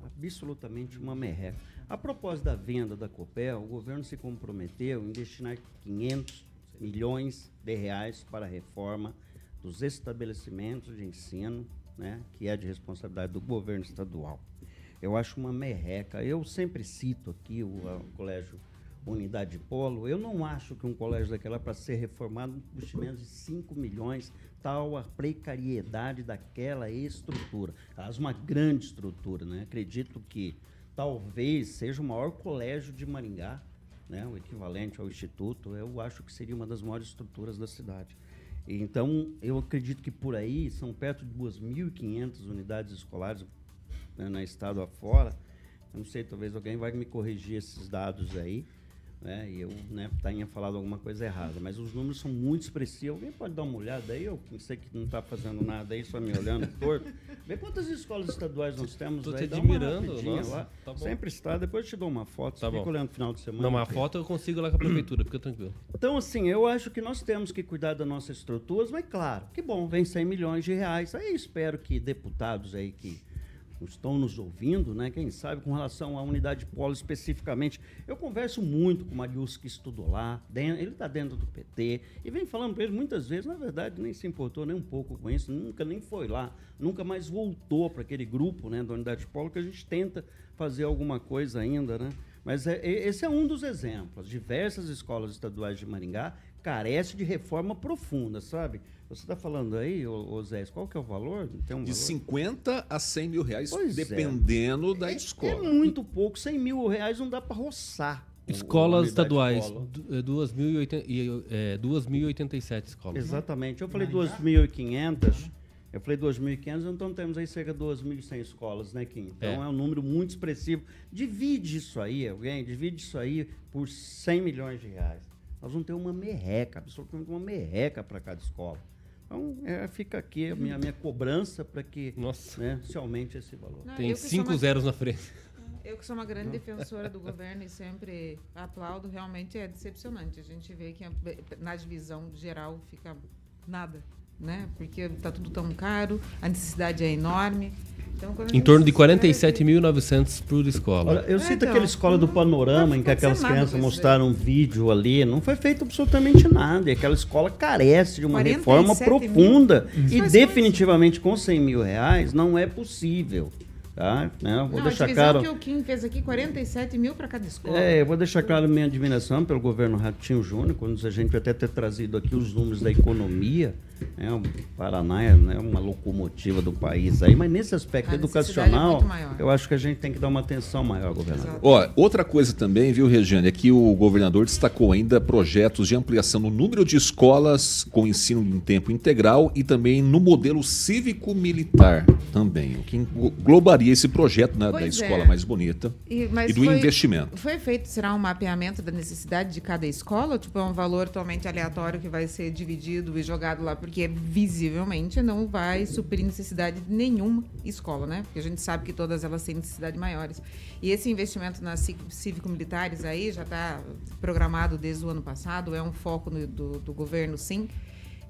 Absolutamente uma merreca. A propósito da venda da Copel, o governo se comprometeu em destinar 500 milhões de reais para a reforma dos estabelecimentos de ensino, né, que é de responsabilidade do governo estadual. Eu acho uma merreca. Eu sempre cito aqui o, o Colégio Unidade Polo. Eu não acho que um colégio daquela para ser reformado investimento de 5 milhões, tal a precariedade daquela estrutura. Aliás, uma grande estrutura, né? Acredito que talvez seja o maior colégio de Maringá né, o equivalente ao instituto, eu acho que seria uma das maiores estruturas da cidade. Então, eu acredito que por aí são perto de 2.500 unidades escolares né, na estado afora. Eu não sei, talvez alguém vai me corrigir esses dados aí né? E eu né, tenha falado alguma coisa errada. Mas os números são muito expressivos. Alguém pode dar uma olhada aí? Eu sei que não está fazendo nada aí, só me olhando torto. Vê quantas escolas estaduais nós temos Tô aí. Te admirando. Nossa, lá. Tá Sempre está. Depois eu te dou uma foto. Tá fica olhando no final de semana. Não, uma foto eu consigo lá com a prefeitura, fica tranquilo. Então, assim, eu acho que nós temos que cuidar das nossas estruturas, mas claro, que bom, vem 100 milhões de reais. Aí espero que deputados aí que estão nos ouvindo, né? Quem sabe com relação à unidade polo especificamente. Eu converso muito com o Marius que estudou lá, ele está dentro do PT e vem falando para ele muitas vezes, na verdade, nem se importou nem um pouco com isso, nunca nem foi lá, nunca mais voltou para aquele grupo, né, da unidade polo que a gente tenta fazer alguma coisa ainda, né? Mas é, esse é um dos exemplos. Diversas escolas estaduais de Maringá carecem de reforma profunda, sabe? Você está falando aí, ô, Zé, qual que é o valor? Um de valor? 50 a 100 mil reais, pois é. dependendo é. da escola. É muito pouco, 100 mil reais não dá para roçar. Escolas estaduais, 2.087 é, escolas. Exatamente. Eu falei 2.500, eu falei 2.500, então temos aí cerca de 2.100 escolas, né, Kim? Então é. é. um número muito expressivo. Divide isso aí, alguém, divide isso aí por 100 milhões de reais. Nós vamos ter uma merreca, absolutamente uma merreca para cada escola. Então, é, fica aqui a minha, minha cobrança para que Nossa. Né, se aumente esse valor. Não, Tem cinco uma... zeros na frente. Eu que sou uma grande defensora do governo e sempre aplaudo, realmente é decepcionante. A gente vê que na divisão geral fica nada né? Porque está tudo tão caro, a necessidade é enorme. Então, em torno de 47.900 por escola. Olha, eu é, cito então, aquela escola do Panorama, em que aquelas crianças mostraram um vídeo ali, não foi feito absolutamente nada. E aquela escola carece de uma reforma profunda. Mil. E definitivamente com 100 mil reais não é possível. Tá? Né? Vou não, deixar a claro. que o Kim fez aqui, 47 mil para cada escola. É, eu vou deixar claro a minha admiração pelo governo Ratinho Júnior, quando a gente até ter trazido aqui os números da economia. Né? O Paraná é né, uma locomotiva do país aí, mas nesse aspecto a educacional, é eu acho que a gente tem que dar uma atenção maior, governador. Ó, outra coisa também, viu, Regiane, é que o governador destacou ainda projetos de ampliação no número de escolas com ensino em tempo integral e também no modelo cívico-militar também, o que globaliza estaria esse projeto né, da escola é. mais bonita e, e do foi, investimento. Foi feito, será um mapeamento da necessidade de cada escola? Tipo, é um valor totalmente aleatório que vai ser dividido e jogado lá, porque visivelmente não vai suprir necessidade de nenhuma escola, né? Porque a gente sabe que todas elas têm necessidade maiores. E esse investimento nas cívico-militares aí já está programado desde o ano passado, é um foco no, do, do governo, sim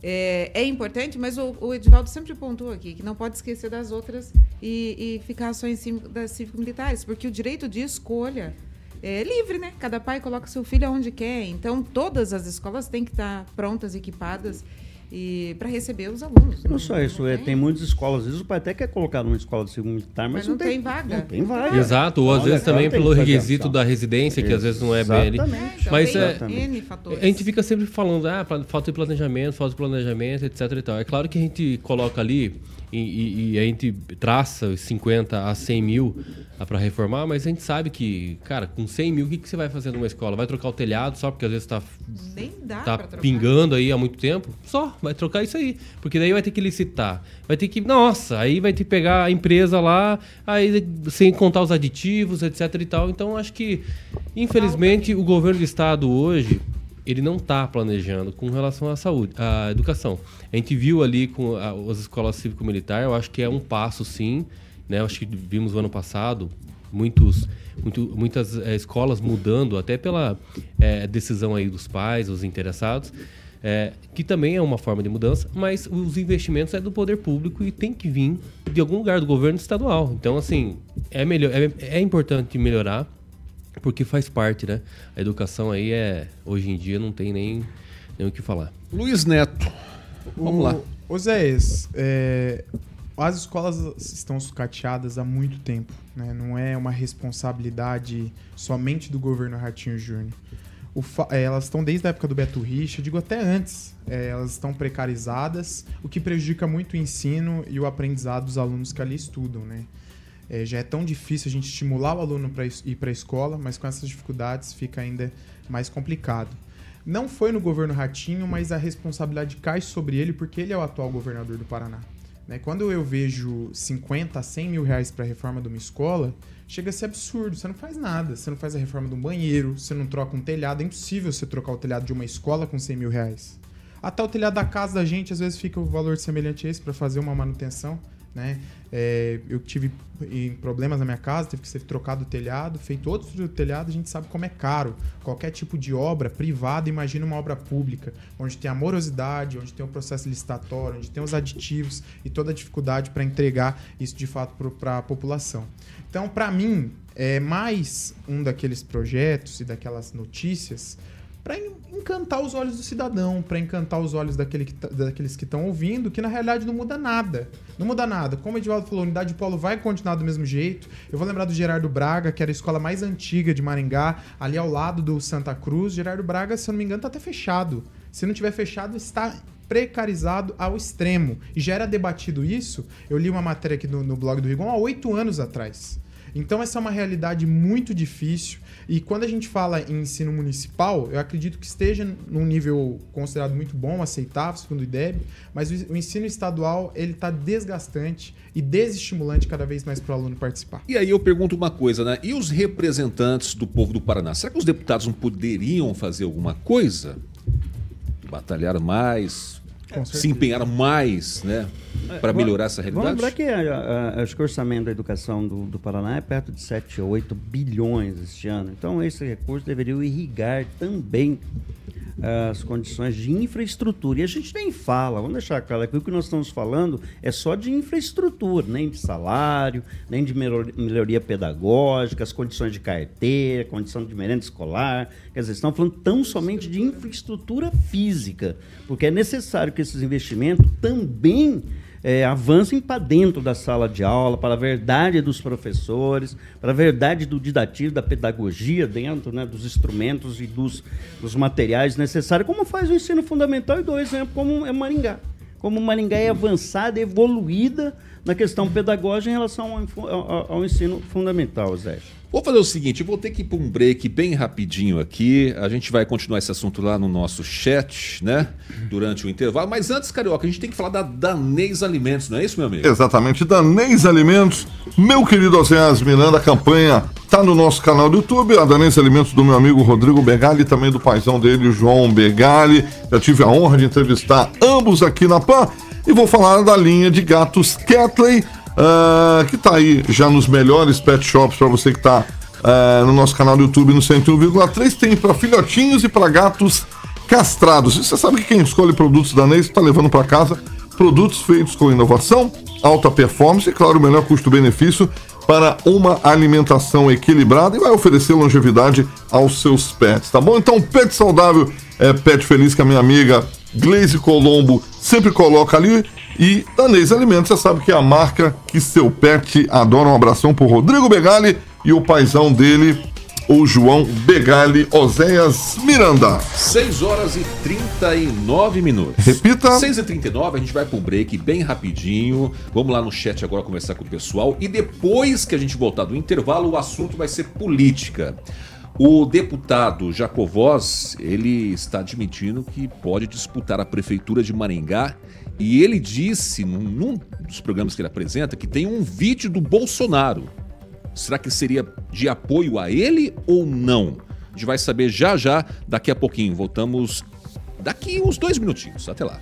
é, é importante, mas o, o, Edivaldo sempre pontuou aqui que não pode esquecer das outras e, e ficar só em cima das cívico-militares, porque o direito de escolha é livre, né? Cada pai coloca seu filho aonde quer. Então, todas as escolas têm que estar prontas, equipadas e para receber os alunos. Não, não só isso, não é, tem. tem muitas escolas, às vezes o pai até quer colocar numa escola de segundo militar, mas, mas não, não, tem, vaga. Não tem vaga. Exato, ou às Olha, vezes também pelo requisito da residência, que às vezes não é bem ali. Mas é, a gente fica sempre falando, ah, falta de planejamento, falta de planejamento, etc e tal. É claro que a gente coloca ali e, e, e, a gente traça os 50 a 100 mil para reformar, mas a gente sabe que, cara, com 100 mil, o que, que você vai fazer numa escola? Vai trocar o telhado só porque às vezes está tá pingando aí há muito tempo? Só, vai trocar isso aí. Porque daí vai ter que licitar. Vai ter que, nossa, aí vai ter que pegar a empresa lá, aí sem contar os aditivos, etc e tal. Então, acho que, infelizmente, o governo do estado hoje ele não está planejando com relação à saúde, à educação. A gente viu ali com a, as escolas cívico-militar, eu acho que é um passo sim, né? Eu acho que vimos no ano passado muitos, muito, muitas é, escolas mudando, até pela é, decisão aí dos pais, os interessados, é, que também é uma forma de mudança, mas os investimentos é do poder público e tem que vir de algum lugar do governo estadual. Então, assim, é melhor, é, é importante melhorar porque faz parte, né? A educação aí é. Hoje em dia não tem nem, nem o que falar. Luiz Neto. Vamos o, lá. Ô Zé, é, as escolas estão sucateadas há muito tempo. Né? Não é uma responsabilidade somente do governo Ratinho Júnior. É, elas estão desde a época do Beto Richa, digo até antes, é, elas estão precarizadas, o que prejudica muito o ensino e o aprendizado dos alunos que ali estudam, né? É, já é tão difícil a gente estimular o aluno para ir para a escola, mas com essas dificuldades fica ainda mais complicado. Não foi no governo Ratinho, mas a responsabilidade cai sobre ele porque ele é o atual governador do Paraná. Né? Quando eu vejo 50 a 100 mil reais para a reforma de uma escola, chega a ser absurdo. Você não faz nada. Você não faz a reforma do banheiro, você não troca um telhado. É impossível você trocar o telhado de uma escola com 100 mil reais. Até o telhado da casa da gente, às vezes, fica o valor semelhante a esse para fazer uma manutenção. Né? É, eu tive problemas na minha casa, teve que ser trocado o telhado, feito outro telhado, a gente sabe como é caro. Qualquer tipo de obra privada, imagina uma obra pública, onde tem a morosidade, onde tem o processo licitatório, onde tem os aditivos e toda a dificuldade para entregar isso de fato para a população. Então, para mim, é mais um daqueles projetos e daquelas notícias para encantar os olhos do cidadão, para encantar os olhos daquele que tá, daqueles que estão ouvindo, que na realidade não muda nada. Não muda nada. Como o Edivaldo falou, a unidade de polo vai continuar do mesmo jeito. Eu vou lembrar do Gerardo Braga, que era a escola mais antiga de Maringá, ali ao lado do Santa Cruz. Gerardo Braga, se eu não me engano, está até fechado. Se não tiver fechado, está precarizado ao extremo. E já era debatido isso. Eu li uma matéria aqui no, no blog do Rigon há oito anos atrás. Então, essa é uma realidade muito difícil. E quando a gente fala em ensino municipal, eu acredito que esteja num nível considerado muito bom, aceitável, segundo o IDEB, mas o ensino estadual ele está desgastante e desestimulante cada vez mais para o aluno participar. E aí eu pergunto uma coisa, né? E os representantes do povo do Paraná? Será que os deputados não poderiam fazer alguma coisa? Batalhar mais, se empenhar mais né, para melhorar essa realidade? Vamos lembrar que a, a, acho que o orçamento da educação do, do Paraná é perto de 7 ou 8 bilhões este ano. Então, esse recurso deveria irrigar também as condições de infraestrutura. E a gente nem fala, vamos deixar claro que o que nós estamos falando é só de infraestrutura, nem de salário, nem de melhoria pedagógica, as condições de carteira, condição de merenda escolar. Quer dizer, estão falando tão somente de infraestrutura física, porque é necessário que esses investimentos também é, avancem para dentro da sala de aula, para a verdade dos professores, para a verdade do didatismo, da pedagogia dentro né, dos instrumentos e dos, dos materiais necessários, como faz o ensino fundamental e dou exemplo como é Maringá. como Maringá é avançada, evoluída na questão pedagógica em relação ao, ao, ao ensino fundamental, Zé. Vou fazer o seguinte, vou ter que ir para um break bem rapidinho aqui. A gente vai continuar esse assunto lá no nosso chat, né? Durante o intervalo. Mas antes, Carioca, a gente tem que falar da Danês Alimentos, não é isso, meu amigo? Exatamente, Danês Alimentos. Meu querido Oséias Miranda, a campanha tá no nosso canal do YouTube. A Danês Alimentos do meu amigo Rodrigo Begali também do paizão dele, João Begali. Já tive a honra de entrevistar ambos aqui na PAN. E vou falar da linha de gatos Catley uh, que está aí já nos melhores pet shops para você que está uh, ah, no nosso canal do YouTube no 101,3. Tem para filhotinhos e para gatos castrados. E você sabe que quem escolhe produtos da Neis está levando para casa produtos feitos com inovação, alta performance e, claro, o melhor custo-benefício para uma alimentação equilibrada e vai oferecer longevidade aos seus pets, tá bom? Então, pet saudável é pet feliz que a minha amiga Glaze Colombo sempre coloca ali e Danês Alimentos, você sabe que é a marca que seu pet adora. Um abração pro Rodrigo Begali e o paizão dele, o João Begali Oséias Miranda. 6 horas e 39 minutos. Repita. 6 e 39 a gente vai pro break bem rapidinho. Vamos lá no chat agora conversar com o pessoal. E depois que a gente voltar do intervalo, o assunto vai ser política. O deputado Jacovós, ele está admitindo que pode disputar a prefeitura de Maringá e ele disse, num dos programas que ele apresenta, que tem um vídeo do Bolsonaro. Será que seria de apoio a ele ou não? A gente vai saber já já, daqui a pouquinho. Voltamos daqui uns dois minutinhos. Até lá.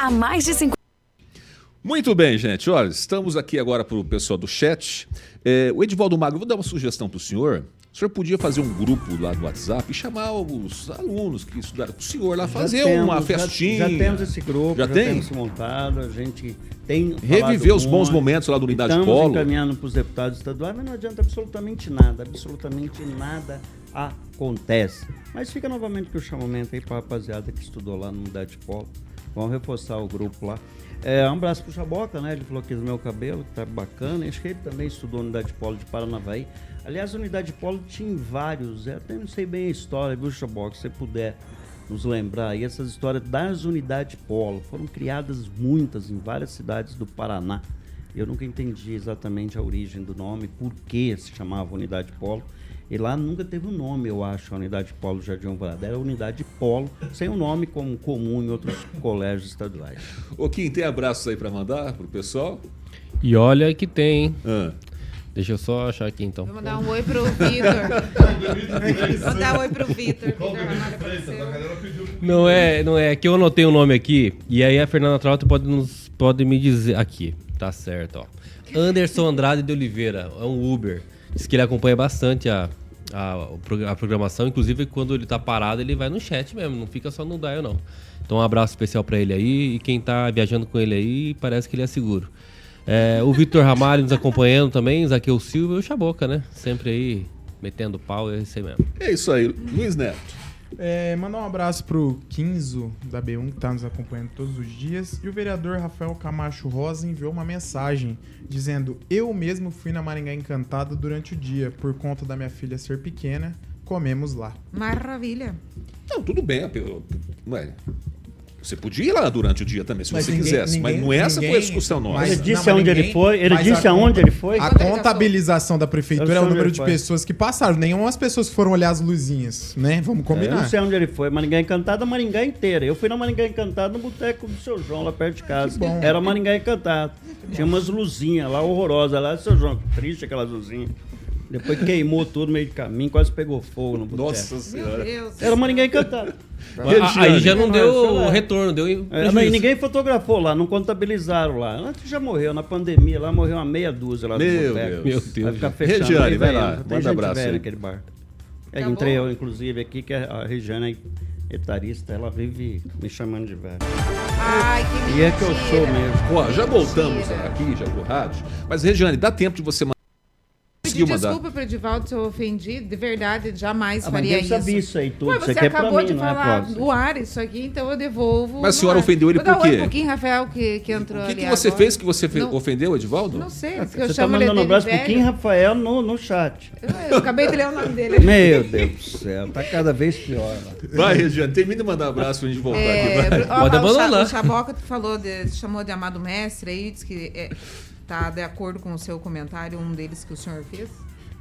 Há mais de 50. Muito bem, gente. Olha, estamos aqui agora para o pessoal do chat. É, o Edivaldo Magro, vou dar uma sugestão para o senhor. O senhor podia fazer um grupo lá no WhatsApp e chamar os alunos que estudaram com o senhor lá, fazer temos, uma festinha. Já, já, temos esse grupo, já, já tem? temos montado, a gente tem. Reviver os bons momentos lá do Unidade estamos Polo. Estamos encaminhando para os deputados estaduais, mas não adianta absolutamente nada, absolutamente nada acontece. Mas fica novamente que o chamamento aí para a rapaziada que estudou lá no Unidade Polo. Vamos reforçar o grupo lá. É, um abraço pro Chaboca, né? Ele falou que do meu cabelo, que tá bacana. Acho que ele também estudou Unidade Polo de Paranavaí. Aliás, a Unidade Polo tinha vários, eu até não sei bem a história, viu, Chaboca? Se você puder nos lembrar aí, essas histórias das Unidade Polo. Foram criadas muitas em várias cidades do Paraná. Eu nunca entendi exatamente a origem do nome, por que se chamava Unidade Polo. E lá nunca teve um nome, eu acho, a unidade polo Jardim Alvorada. Era a unidade polo, sem um nome como comum em outros colégios estaduais. Ô Kim, tem abraços aí para mandar pro pessoal? E olha que tem. Ah. Deixa eu só achar aqui então. Vou mandar um oi pro Vitor. Vou dar um oi pro Vitor. Não é, não é. Que eu anotei o um nome aqui. E aí a Fernanda Trauta pode, nos, pode me dizer. Aqui, tá certo, ó. Anderson Andrade de Oliveira, é um Uber. Diz que ele acompanha bastante a, a, a, programação. Inclusive, quando ele tá parado, ele vai no chat mesmo, não fica só no dial, não. Então, um abraço especial para ele aí. E quem tá viajando com ele aí, parece que ele é seguro. É, o Vitor Ramalho nos acompanhando também, Zaqueu Silva e o Chaboca, né? Sempre aí metendo pau, é isso aí mesmo. É isso aí, Luiz Neto. É, mandar um abraço pro Quinzo da B1 que está nos acompanhando todos os dias. E o vereador Rafael Camacho Rosa enviou uma mensagem dizendo: Eu mesmo fui na Maringá Encantada durante o dia, por conta da minha filha ser pequena. Comemos lá. Maravilha. Não, tudo bem. Ué, você podia ir lá durante o dia também, se mas você ninguém, quisesse. Ninguém, mas não é essa ninguém, foi a discussão nossa. Ele disse não, aonde ele foi. Ele disse aonde ele foi. A contabilização da prefeitura é o número de pessoas que passaram. Nenhuma as pessoas foram olhar as luzinhas, né? Vamos combinar. É, eu não sei onde ele foi. Maringá Encantada, Maringá inteira. Eu fui na Maringá Encantada no boteco do seu João, lá perto de casa. Era Maringá Encantada. Tinha umas luzinhas lá horrorosas lá, seu João. Triste aquelas luzinhas. Depois queimou tudo no meio de caminho, quase pegou fogo no boteco. Nossa senhora. Era uma ninguém encantado. Aí já não deu retorno, deu é, Ninguém fotografou lá, não contabilizaram lá. Antes já morreu, na pandemia, lá morreu uma meia dúzia lá Meu Deus. Meu Deus. Vai ficar fechando. Regiane, vai lá, manda abraço aí. naquele bar. É, entrei eu, inclusive, aqui, que a Regiane é etarista, ela vive me chamando de velho. Ai, que mentira. E é que eu sou mesmo. Ó, já voltamos aqui, já pro rádio. Mas, Regiane, dá tempo de você conseguiu mandar. Desculpa pro Edivaldo se eu ofendi, de verdade, jamais ah, faria isso. Eu sabia isso aí tudo. Mas você, você acabou mim, de é, falar no ar isso aqui, então eu devolvo. Mas a senhora ofendeu ele por quê? um pouquinho, Rafael, que, que entrou O que, que você agora. fez que você não, ofendeu, Edivaldo? Não sei, ah, Você tá mandando um abraço pro Kim Rafael no, no chat. Eu, eu, acabei de ler o nome dele. Meu Deus do céu, tá cada vez pior. Vai, Regiane, termina de mandar um abraço pra gente voltar é, aqui. Vai. Pode abandonar. O Chaboca falou, chamou de amado mestre aí, disse que é, tá de acordo com o seu comentário, um deles que o senhor fez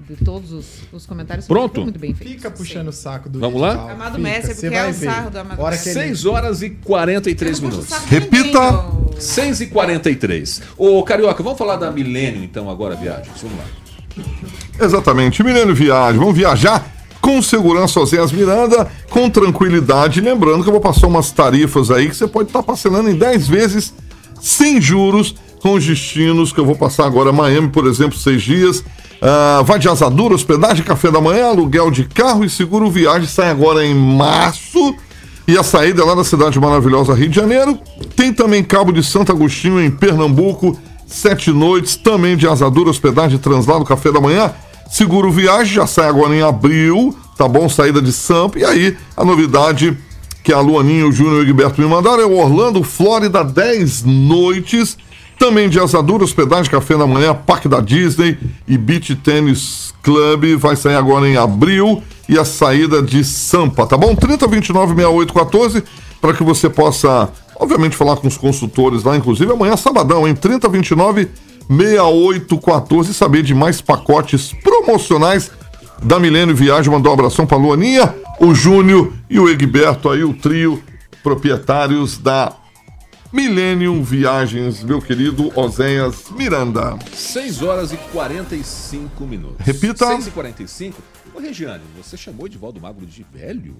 de todos os, os comentários. Pronto. Muito bem. Fica puxando o saco do Vamos lá? Amado Fica. Mestre, porque é o sarro do Amado Hora 6 horas e 43 minutos. Repita! 6 e 43. Ô, Carioca, vamos falar da Milênio, então, agora, viagens. Vamos lá. Exatamente. Milênio Viagem. Vamos viajar com segurança Oséias Miranda, com tranquilidade. Lembrando que eu vou passar umas tarifas aí que você pode estar parcelando em 10 vezes sem juros com os destinos que eu vou passar agora. Miami, por exemplo, seis dias. Uh, vai de asadura, hospedagem, café da manhã, aluguel de carro e seguro viagem sai agora em março. E a saída é lá da cidade maravilhosa Rio de Janeiro. Tem também Cabo de Santo Agostinho em Pernambuco, sete noites, também de asadura, hospedagem, translado, café da manhã. Seguro viagem já sai agora em abril, tá bom? Saída de Sampa. E aí, a novidade que a Luaninha, o Júnior e o Gilberto me mandaram é o Orlando, Flórida, 10 noites também de asadura, hospedagem, café da manhã, Parque da Disney e Beach Tennis Club. Vai sair agora em abril e a saída de Sampa, tá bom? 3029 6814 para que você possa, obviamente, falar com os consultores lá, inclusive amanhã, sabadão, em 3029 6814 e saber de mais pacotes promocionais da Milênio Viagem. Mandou um abração para Luaninha, o Júnior e o Egberto aí, o trio proprietários da Millennium Viagens, meu querido Oséias Miranda. 6 horas e 45 minutos. Repita. 6 e 45. Ô, Regiane, você chamou Edivaldo Magro de velho?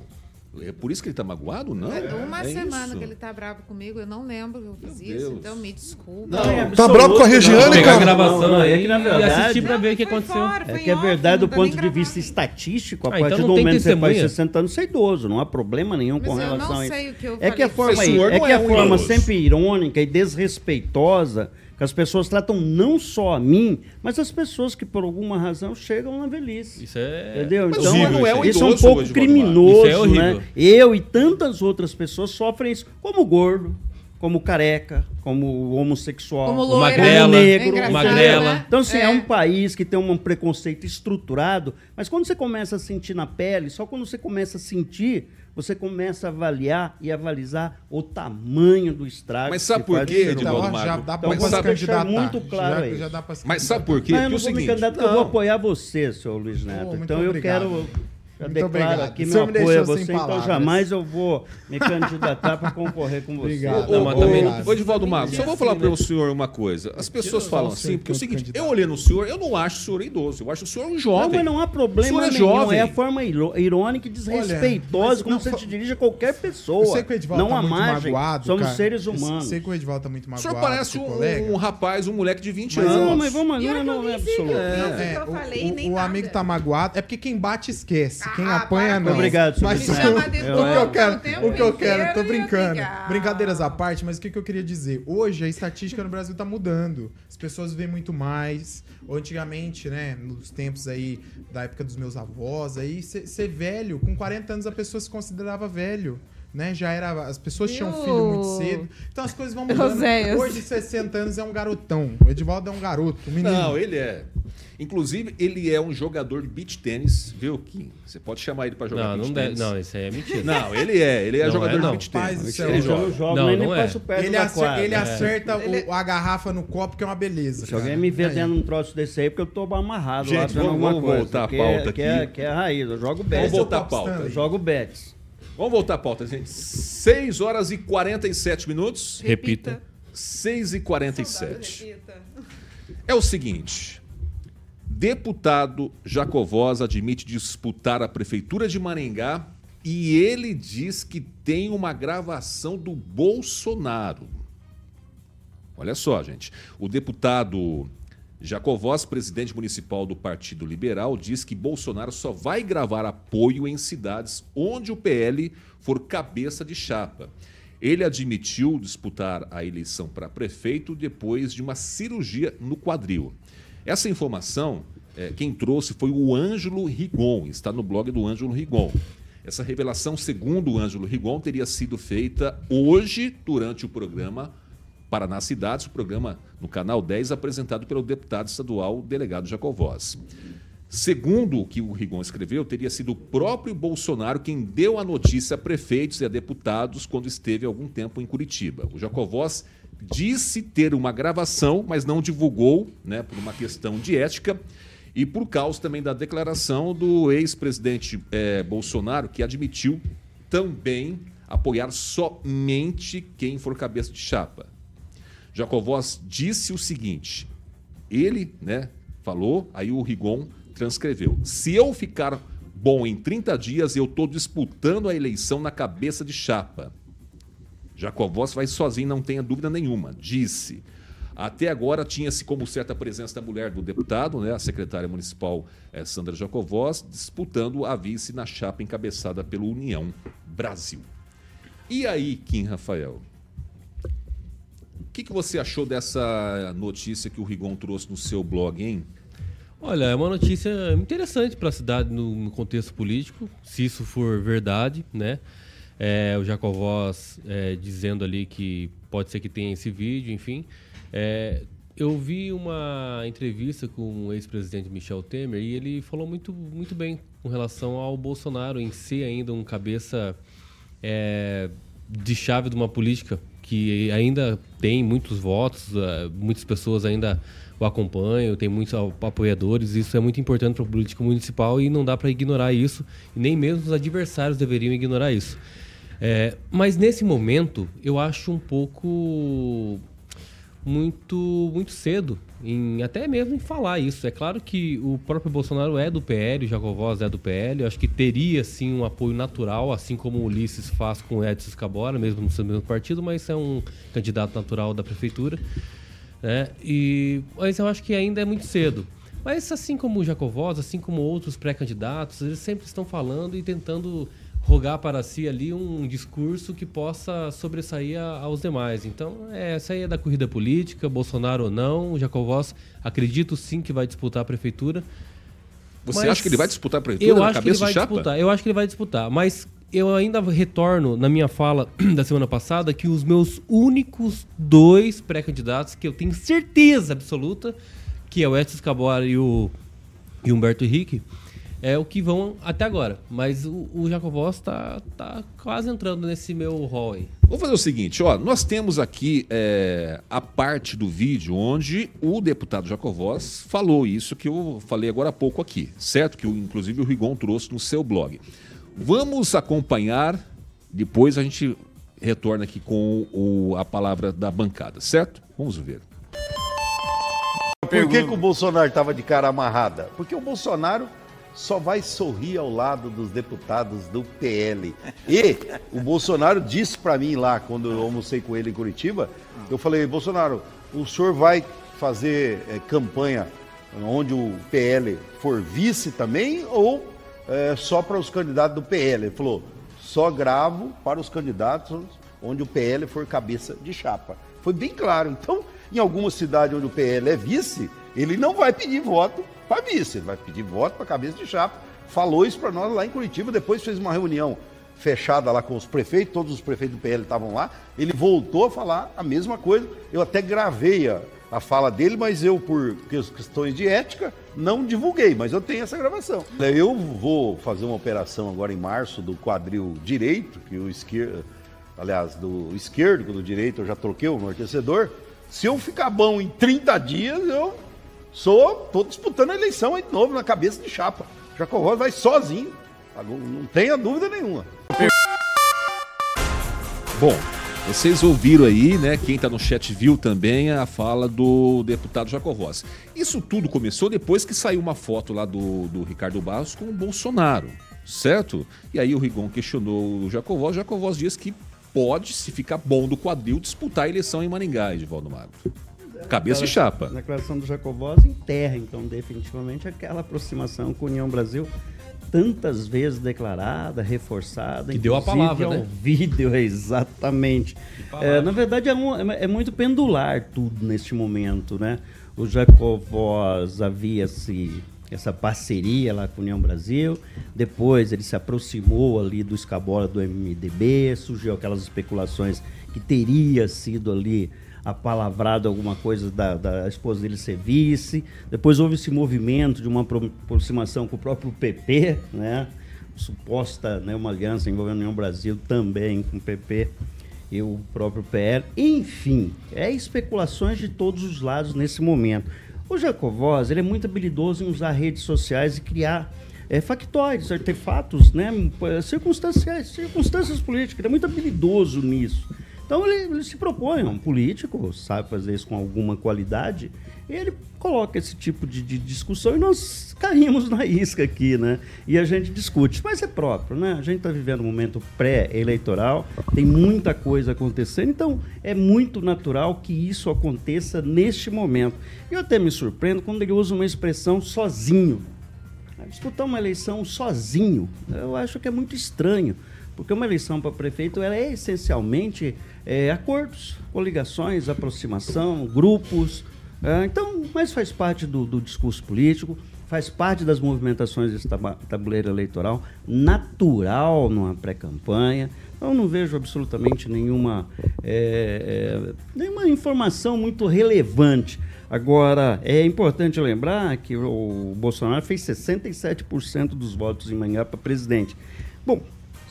É por isso que ele tá magoado, não? É uma é semana isso? que ele tá bravo comigo, eu não lembro que eu fiz Meu isso, Deus. então me desculpa. Não, é tá bravo com a Regiane, cara? Pegar a gravação aí é que, na verdade, e assistir pra ver o que aconteceu. Fora, é que é verdade, do ponto de vista estatístico, a ah, partir então do momento que você faz 60 anos, você é idoso, não há problema nenhum Mas com relação a isso. é que a forma, é que a forma sempre irônica e desrespeitosa que as pessoas tratam não só a mim, mas as pessoas que por alguma razão chegam na velhice. Isso é. Entendeu? Mas então, não é um isso é um pouco criminoso, isso é né? Eu e tantas outras pessoas sofrem isso, como gordo, como careca, como homossexual, como loira, magrela, como negro, é magrela. Né? Então, assim, é. é. um país que tem um preconceito estruturado, mas quando você começa a sentir na pele, só quando você começa a sentir, você começa a avaliar e avalizar o tamanho do estrago. Mas sabe por quê, Edvaldo então, Já dá para então, se candidatar. muito claro já, aí. Já dá Mas sabe por quê? Não, eu não vou me candidatar, eu vou apoiar você, senhor Luiz Neto. Oh, então eu quero eu Muito declaro obrigado. aqui meu apoio a você, então jamais eu vou me candidatar para concorrer com você. Obrigado. Ô, também, ô, Edivaldo Mago, só vou falar para o senhor uma coisa. As pessoas falam assim, porque é o seguinte, eu olhei no senhor, eu não acho o senhor idoso, eu acho o senhor um jovem. Não, mas não há problema é nenhum, jovem. é a forma irônica e desrespeitosa como você te dirige a qualquer pessoa. Eu sei que o Edivaldo não tá há margem, magoado, somos cara. seres humanos. Eu sei que o Edivaldo tá muito magoado. O senhor parece um, um, rapaz, um moleque de 20 mas anos. Não, mas vamos lá, não é absoluto. O amigo tá magoado, é porque quem bate esquece, quem ah, apanha não. Obrigado, mas o, que eu quero, o que eu quero, tô brincando. Brincadeiras à parte, mas o que, que eu queria dizer? Hoje a estatística no Brasil tá mudando. As pessoas vêem muito mais. Antigamente, né, nos tempos aí da época dos meus avós, aí ser velho, com 40 anos a pessoa se considerava velho né? Já era. As pessoas tinham filho muito cedo. Então as coisas vão mudando. Hoje, 60 anos, é um garotão. O Edivaldo é um garoto, um menino. Não, ele é. Inclusive, ele é um jogador de beach tênis, viu, Kim? Você pode chamar ele para jogar não, beach não tênis. Não, isso aí é mentira. Não, ele é. Ele é não jogador é, de beach tênis. Ele, ele joga. joga não, nem não é. ele, acerta, ele acerta o, a garrafa no copo, que é uma beleza. Se alguém me vê dentro um troço desse aí, porque eu tô amarrado Gente, lá vamos, alguma vamos coisa. voltar a pauta aqui. Que é, que é a raiz. Eu jogo bets. Vamos voltar a pauta. Eu jogo bets. Vamos voltar à pauta, gente. 6 horas e 47 minutos. Repita. 6 e 47. É o seguinte. Deputado Jacovós admite disputar a prefeitura de Maringá e ele diz que tem uma gravação do Bolsonaro. Olha só, gente. O deputado Jacovós, presidente municipal do Partido Liberal, diz que Bolsonaro só vai gravar apoio em cidades onde o PL for cabeça de chapa. Ele admitiu disputar a eleição para prefeito depois de uma cirurgia no quadril. Essa informação, é, quem trouxe foi o Ângelo Rigon, está no blog do Ângelo Rigon. Essa revelação, segundo o Ângelo Rigon, teria sido feita hoje durante o programa Paraná Cidades, o programa no Canal 10, apresentado pelo deputado estadual delegado Jacovós. Segundo o que o Rigon escreveu, teria sido o próprio Bolsonaro quem deu a notícia a prefeitos e a deputados quando esteve algum tempo em Curitiba. O Jacovós disse ter uma gravação, mas não divulgou, né, por uma questão de ética e por causa também da declaração do ex-presidente é, Bolsonaro, que admitiu também apoiar somente quem for cabeça de chapa. Jacovós disse o seguinte: ele, né, falou, aí o Rigon transcreveu: se eu ficar bom em 30 dias, eu estou disputando a eleição na cabeça de chapa. Jacovós vai sozinho, não tenha dúvida nenhuma, disse. Até agora tinha-se como certa presença da mulher do deputado, né, a secretária municipal é, Sandra Jacovós, disputando a vice na chapa encabeçada pelo União Brasil. E aí, Kim Rafael? O que, que você achou dessa notícia que o Rigon trouxe no seu blog, hein? Olha, é uma notícia interessante para a cidade no, contexto político, se isso for verdade, né? É, o Jacovós é, dizendo ali que pode ser que tenha esse vídeo, enfim. É, eu vi uma entrevista com o ex-presidente Michel Temer e ele falou muito, muito bem com relação ao Bolsonaro em si ainda um cabeça é, de chave de uma política que ainda tem muitos votos, uh, muitas pessoas ainda o acompanham, tem muitos apoiadores. Isso é muito importante para a política municipal e não dá para ignorar isso. Nem mesmo os adversários deveriam ignorar isso. É, mas nesse momento, eu acho um pouco muito muito cedo em até mesmo em falar isso. É claro que o próprio Bolsonaro é do PL, o Jacovós é do PL. Eu acho que teria sim um apoio natural, assim como o Ulisses faz com o Edson Escabora, mesmo no seu mesmo partido, mas é um candidato natural da prefeitura. Né? E, mas eu acho que ainda é muito cedo. Mas assim como o Jacovós, assim como outros pré-candidatos, eles sempre estão falando e tentando rogar para si ali um discurso que possa sobressair a, aos demais. Então, é, essa aí é da corrida política, Bolsonaro ou não, o Jacovós acredito sim que vai disputar a prefeitura. Você acha que ele vai disputar a prefeitura eu acho que ele vai disputar, Eu acho que ele vai disputar, mas eu ainda retorno na minha fala da semana passada que os meus únicos dois pré-candidatos que eu tenho certeza absoluta que é o Edson Cabora e o e Humberto Henrique, é o que vão até agora. Mas o, o Jacobós está tá quase entrando nesse meu rol aí. Vamos fazer o seguinte, ó, nós temos aqui é, a parte do vídeo onde o deputado Jacovós falou isso que eu falei agora há pouco aqui, certo? Que inclusive o Rigon trouxe no seu blog. Vamos acompanhar, depois a gente retorna aqui com o, a palavra da bancada, certo? Vamos ver. Por que, que o Bolsonaro estava de cara amarrada? Porque o Bolsonaro só vai sorrir ao lado dos deputados do PL. E o Bolsonaro disse para mim lá, quando eu almocei com ele em Curitiba, eu falei, Bolsonaro, o senhor vai fazer é, campanha onde o PL for vice também ou é, só para os candidatos do PL? Ele falou, só gravo para os candidatos onde o PL for cabeça de chapa. Foi bem claro. Então, em alguma cidade onde o PL é vice, ele não vai pedir voto para vice, ele vai pedir voto para cabeça de chapa. Falou isso para nós lá em Curitiba, depois fez uma reunião fechada lá com os prefeitos, todos os prefeitos do PL estavam lá. Ele voltou a falar a mesma coisa. Eu até gravei a, a fala dele, mas eu, por questões de ética, não divulguei, mas eu tenho essa gravação. Eu vou fazer uma operação agora em março do quadril direito, que o esquerdo, aliás, do esquerdo, do direito eu já troquei o amortecedor. Se eu ficar bom em 30 dias, eu Sou, tô disputando a eleição aí de novo na cabeça de chapa. Jacó vai sozinho. Não tenha dúvida nenhuma. Bom, vocês ouviram aí, né? Quem está no chat viu também a fala do deputado Jaco Voz. Isso tudo começou depois que saiu uma foto lá do, do Ricardo Barros com o Bolsonaro, certo? E aí o Rigon questionou o Jaco Voz. O Jaco Voz diz que pode, se ficar bom do quadril, disputar a eleição em Maringá, Edivaldo Magro. Cabeça e chapa. Na declaração do Jacobós enterra, então, definitivamente, aquela aproximação com a União Brasil tantas vezes declarada, reforçada. Que deu a palavra, ao né? vídeo, exatamente. É, na verdade, é, um, é, muito pendular tudo neste momento, né? O Jacobós havia se essa parceria lá com a União Brasil. Depois ele se aproximou ali do escabola do MDB, surgiu aquelas especulações que teria sido ali apalavrado alguma coisa da, da esposa dele ser vice. Depois houve esse movimento de uma aproximação com o próprio PP, né? Suposta né, uma aliança envolvendo a União Brasil também com o PP e o próprio PL. Enfim, é especulações de todos os lados nesse momento. O Jacovós ele é muito habilidoso em usar redes sociais e criar é, factóides, artefatos, né, circunstanciais, circunstâncias políticas. Ele é muito habilidoso nisso. Então ele, ele se propõe, é um político, sabe fazer isso com alguma qualidade, e ele coloca esse tipo de, de, discussão e nós caímos na isca aqui, né? E a gente discute, mas é próprio, né? A gente está vivendo um momento pré-eleitoral, tem muita coisa acontecendo, então é muito natural que isso aconteça neste momento. Eu até me surpreendo quando ele usa uma expressão sozinho. Disputar uma eleição sozinho, eu acho que é muito estranho, porque uma eleição para prefeito ela é essencialmente é, acordos, coligações, aproximação, grupos. É, então, mas faz parte do, do, discurso político, faz parte das movimentações desse tabuleiro eleitoral, natural numa pré-campanha. Então, não vejo absolutamente nenhuma, é, é, nenhuma informação muito relevante. Agora, é importante lembrar que o Bolsonaro fez 67% dos votos em manhã para presidente. Bom,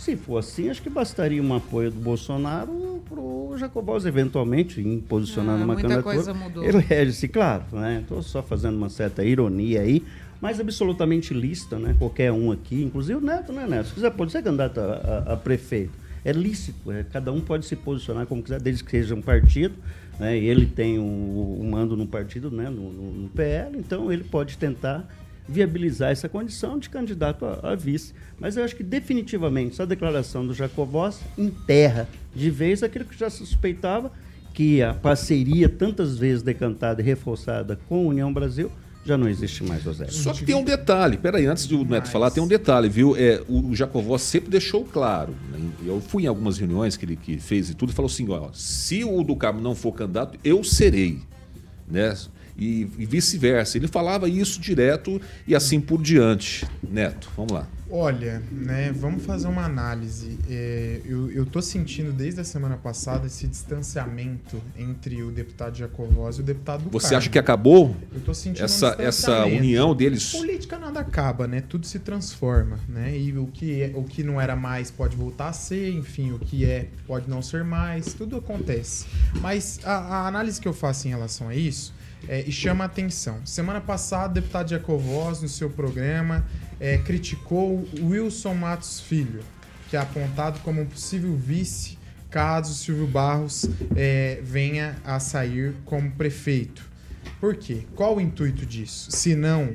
se for assim, acho que bastaria um apoio do Bolsonaro para o Jacobós eventualmente em posicionar ah, numa muita candidatura. Coisa mudou. Elege-se, claro, né? Estou só fazendo uma certa ironia aí, mas absolutamente lista, né? Qualquer um aqui, inclusive o Neto, né, Neto? Se quiser, pode ser candidato a, a, a prefeito. É lícito, é, cada um pode se posicionar como quiser, desde que seja um partido. Né? E ele tem o, o mando no partido, né? no, no, no PL, então ele pode tentar viabilizar essa condição de candidato a, a, vice. Mas eu acho que definitivamente essa declaração do Jacobós enterra de vez aquilo que já suspeitava, que a parceria tantas vezes decantada e reforçada com a União Brasil já não existe mais, José. Só que tem um detalhe, peraí, antes do Neto falar, tem um detalhe, viu? É, o Jacovó sempre deixou claro. Né? Eu fui em algumas reuniões que ele que fez e tudo, e falou assim: ó, se o do Carmo não for candidato, eu serei. Né? E, e vice-versa. Ele falava isso direto e assim por diante. Neto, vamos lá. Olha, né, vamos fazer uma análise. É, eu, eu tô sentindo desde a semana passada esse distanciamento entre o deputado Jacovós e o deputado Você Carmo. acha que acabou? Eu tô sentindo essa, um essa união deles? Política nada acaba, né? Tudo se transforma, né? E o que, é, o que não era mais pode voltar a ser, enfim, o que é pode não ser mais, tudo acontece. Mas a, a análise que eu faço em relação a isso é, e chama a atenção. Semana passada, o deputado Jacovós, no seu programa, é, criticou Wilson Matos Filho, que é apontado como um possível vice caso Silvio Barros é, venha a sair como prefeito. Por quê? Qual o intuito disso? Se não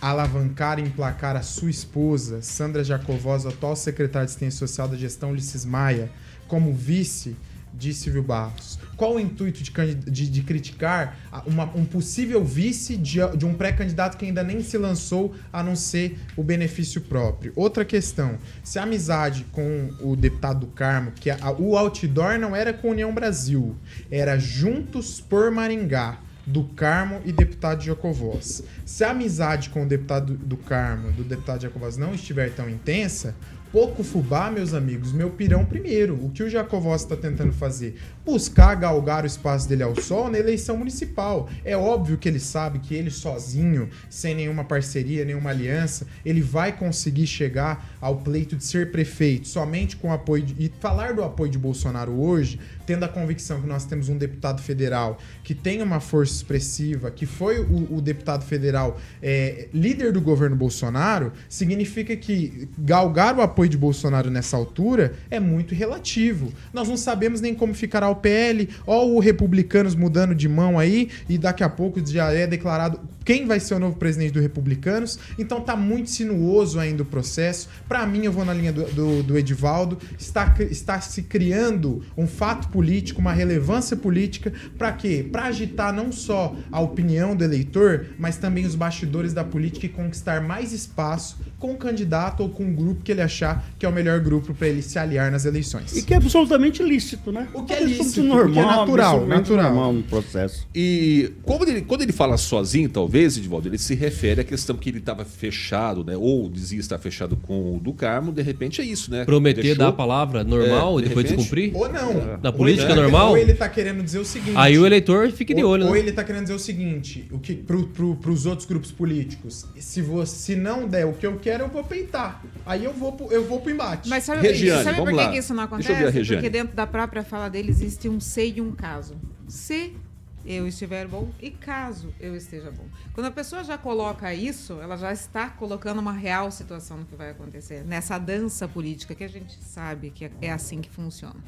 alavancar e emplacar a sua esposa, Sandra Jacovós, atual secretária de Assistência Social da gestão Ulisses Maia, como vice de Silvio Barros? Qual o intuito de, de, de criticar uma, um possível vice de, de um pré-candidato que ainda nem se lançou, a não ser o benefício próprio? Outra questão: se a amizade com o deputado do Carmo, que a, o outdoor não era com União Brasil, era Juntos por Maringá do Carmo e deputado Jacovós. Se a amizade com o deputado do Carmo, do deputado Jacovós não estiver tão intensa, pouco fubá, meus amigos, meu pirão primeiro. O que o Jacovós está tentando fazer? Buscar galgar o espaço dele ao sol na eleição municipal. É óbvio que ele sabe que ele sozinho, sem nenhuma parceria, nenhuma aliança, ele vai conseguir chegar ao pleito de ser prefeito somente com apoio de, e falar do apoio de Bolsonaro hoje, tendo a convicção que nós temos um deputado federal que tem uma força expressiva, que foi o, o deputado federal é, líder do governo Bolsonaro, significa que galgar o apoio de Bolsonaro nessa altura é muito relativo. Nós não sabemos nem como ficará o PL, ó o Republicanos mudando de mão aí, e daqui a pouco já é declarado quem vai ser o novo presidente do Republicanos. Então tá muito sinuoso ainda o processo. Para mim, eu vou na linha do, do, do Edivaldo. Está, está se criando um fato político, uma relevância política. Para quê? Para agitar não só a opinião do eleitor, mas também os bastidores da política e conquistar mais espaço com o candidato ou com o grupo que ele achar que é o melhor grupo para ele se aliar nas eleições. E que é absolutamente lícito, né? O que é, é lícito, normal, que é natural, natural. normal no processo. E quando ele, quando ele fala sozinho, talvez, Edvaldo, ele se refere à questão que ele estava fechado, né? Ou dizia estar fechado com o do Carmo, de repente é isso, né? Prometer Deixou... dar a palavra normal é, e depois repente, descumprir? Ou não. Na política ou ele, normal? Ou ele está querendo dizer o seguinte. Aí o eleitor fica de olho, ou, né? Ou ele está querendo dizer o seguinte, o que pro, pro, pros outros grupos políticos, se você não der o que eu quero, eu vou peitar. Aí eu vou, eu vou pro embate. Mas sabe, Regiane, sabe por que, que, isso não acontece? Porque dentro da própria fala dele existe um se e um caso. Se eu estiver bom e caso eu esteja bom. Quando a pessoa já coloca isso, ela já está colocando uma real situação no que vai acontecer. Nessa dança política que a gente sabe que é assim que funciona.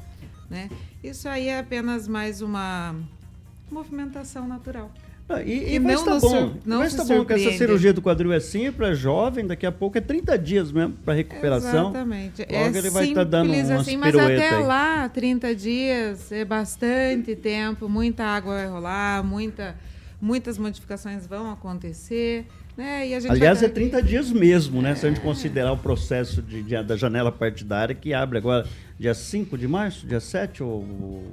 Né? Isso aí é apenas mais uma movimentação natural. Ah, e, e vai estar bom. Não vai estar bom que essa cirurgia do quadril é simples, é jovem, daqui a pouco é 30 dias mesmo para recuperação. Exatamente. Logo é ele vai estar dando umas assim, Mas até aí. lá, 30 dias é bastante tempo, muita água vai rolar, muita, muitas modificações vão acontecer. Né? Aliás, é 30 dias mesmo, né? É. Se a gente considerar o processo de, de, da janela partidária que abre agora dia 5 de março, dia 7, ou,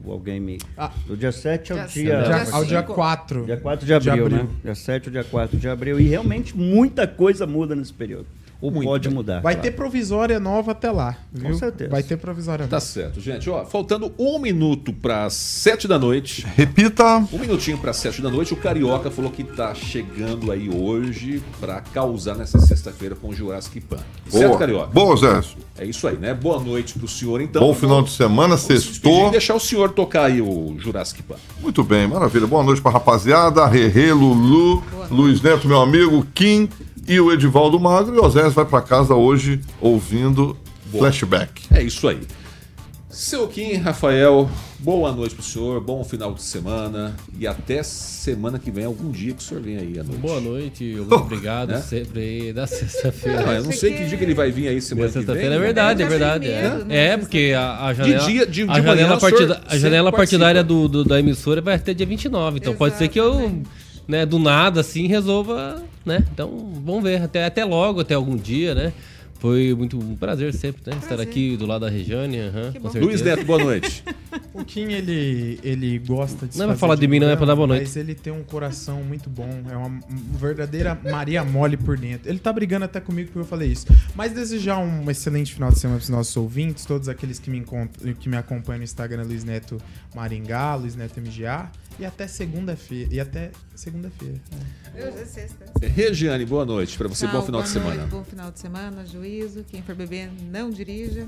ou alguém me. Ah. Do dia 7 ao dia. dia ao dia 4. Dia 4 de abril, de abril, né? Dia 7 ou dia 4 de abril. E realmente muita coisa muda nesse período. Ou Muito. pode mudar. Vai claro. ter provisória nova até lá. Viu? Com certeza. Vai ter provisória tá nova. Tá certo, gente. Ó, faltando um minuto para sete da noite. Repita. Um minutinho para sete da noite. O Carioca falou que tá chegando aí hoje para causar nessa sexta-feira com o Jurassic Pan. Boa. Certo, Carioca? Boa, Zé. É isso aí, né? Boa noite pro senhor, então. Bom final de semana, sextou. deixar o senhor tocar aí o Jurassic Pan. Muito bem, maravilha. Boa noite pra rapaziada. Rerê, Lulu, Luiz Neto, meu amigo, Kim e o Edivaldo Magro. E o Osés vai para casa hoje ouvindo Boa. Flashback. É isso aí. Seu Kim, Rafael, boa noite pro senhor, bom final de semana e até semana que vem, algum dia que o senhor vem aí à noite. Boa noite, muito obrigado né? sempre aí da sexta-feira. eu não sei que dia que ele vai vir aí semana que vem. É verdade, é verdade. É, é porque a, a janela, de dia, de, de a janela, partida, a janela partidária do, do, da emissora vai até dia 29, então Exatamente. pode ser que eu né, do nada assim resolva, né? Então, vamos ver, até, até logo, até algum dia, né? Foi muito um prazer sempre, né? Prazer. Estar aqui do lado da Regiane. Uhum. Luiz Neto, boa noite. o Kim, ele, ele gosta de Não vai falar de, de mim, não é pra dar boa noite. Mas ele tem um coração muito bom. É uma verdadeira Maria Mole por dentro. Ele tá brigando até comigo porque eu falei isso. Mas desejar um excelente final de semana pros nossos ouvintes, todos aqueles que me, que me acompanham no Instagram, Luiz Neto Maringá, Luiz Neto MGA. E até segunda-feira. E até segunda-feira. É. Hoje é sexta. Regiane, boa noite. Para você, bom final de semana. Noite, bom final de semana, juízo. Quem for beber, não dirija.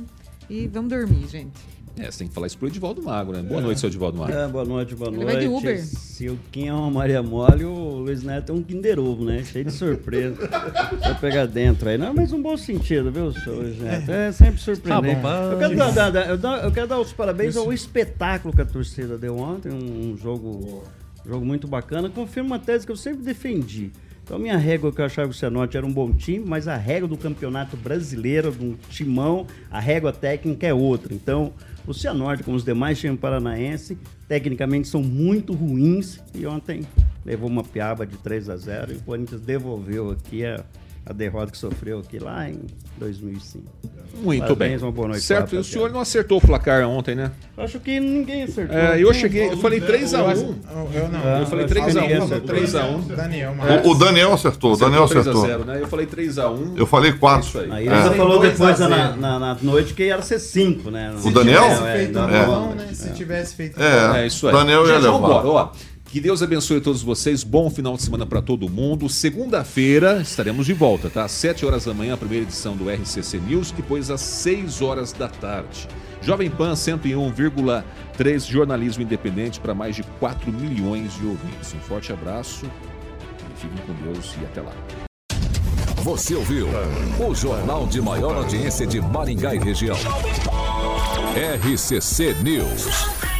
E vamos dormir, gente. É, você tem que falar isso pro Edivaldo Mago, né? Boa é. noite, seu Edivaldo Mago. É, boa noite, boa Ele noite. Vai de Uber. Se o Kim é uma Maria Mole, o Luiz Neto é um Kinder Ovo, né? Cheio de surpresa. Vai pegar dentro aí. Não, mas um bom sentido, viu, seu Luiz Neto? É sempre surpreendente. Tá bom, eu, quero dar, dar, eu, dar, eu quero dar os parabéns Isso. ao espetáculo que a torcida deu ontem. Um, um jogo, jogo muito bacana. Confirma uma tese que eu sempre defendi. Então, minha régua que eu achava que o Cianorte era um bom time, mas a régua do campeonato brasileiro, do timão, a régua técnica é outra. Então, o Cianorte, como os demais times paranaense, tecnicamente são muito ruins e ontem levou uma piaba de 3 a 0 e o Corinthians devolveu aqui a, a derrota que sofreu aqui lá em 2005. Muito Parabéns, bem. Uma boa noite certo, e o senhor não acertou o placar ontem, né? Acho que ninguém acertou. É, eu cheguei, eu falei 3x1. Eu não. Eu falei 3x1. 3x1. Daniel, o, o Daniel acertou. O Daniel acertou. 0, né? Eu falei 3x1. Eu falei 4. Aí ele é. falou depois na, na, na, noite que ia ser 5, né? O Daniel? É, né? Se tivesse feito. É, isso aí. Daniel ia levar. Ó, que Deus abençoe todos vocês. Bom final de semana para todo mundo. Segunda-feira estaremos de volta, tá? Às 7 horas da manhã, a primeira edição do RCC News, depois às 6 horas da tarde. Jovem Pan 101,3 jornalismo independente para mais de 4 milhões de ouvintes. Um forte abraço, fiquem com Deus e até lá. Você ouviu o jornal de maior audiência de Maringá e região. RCC News.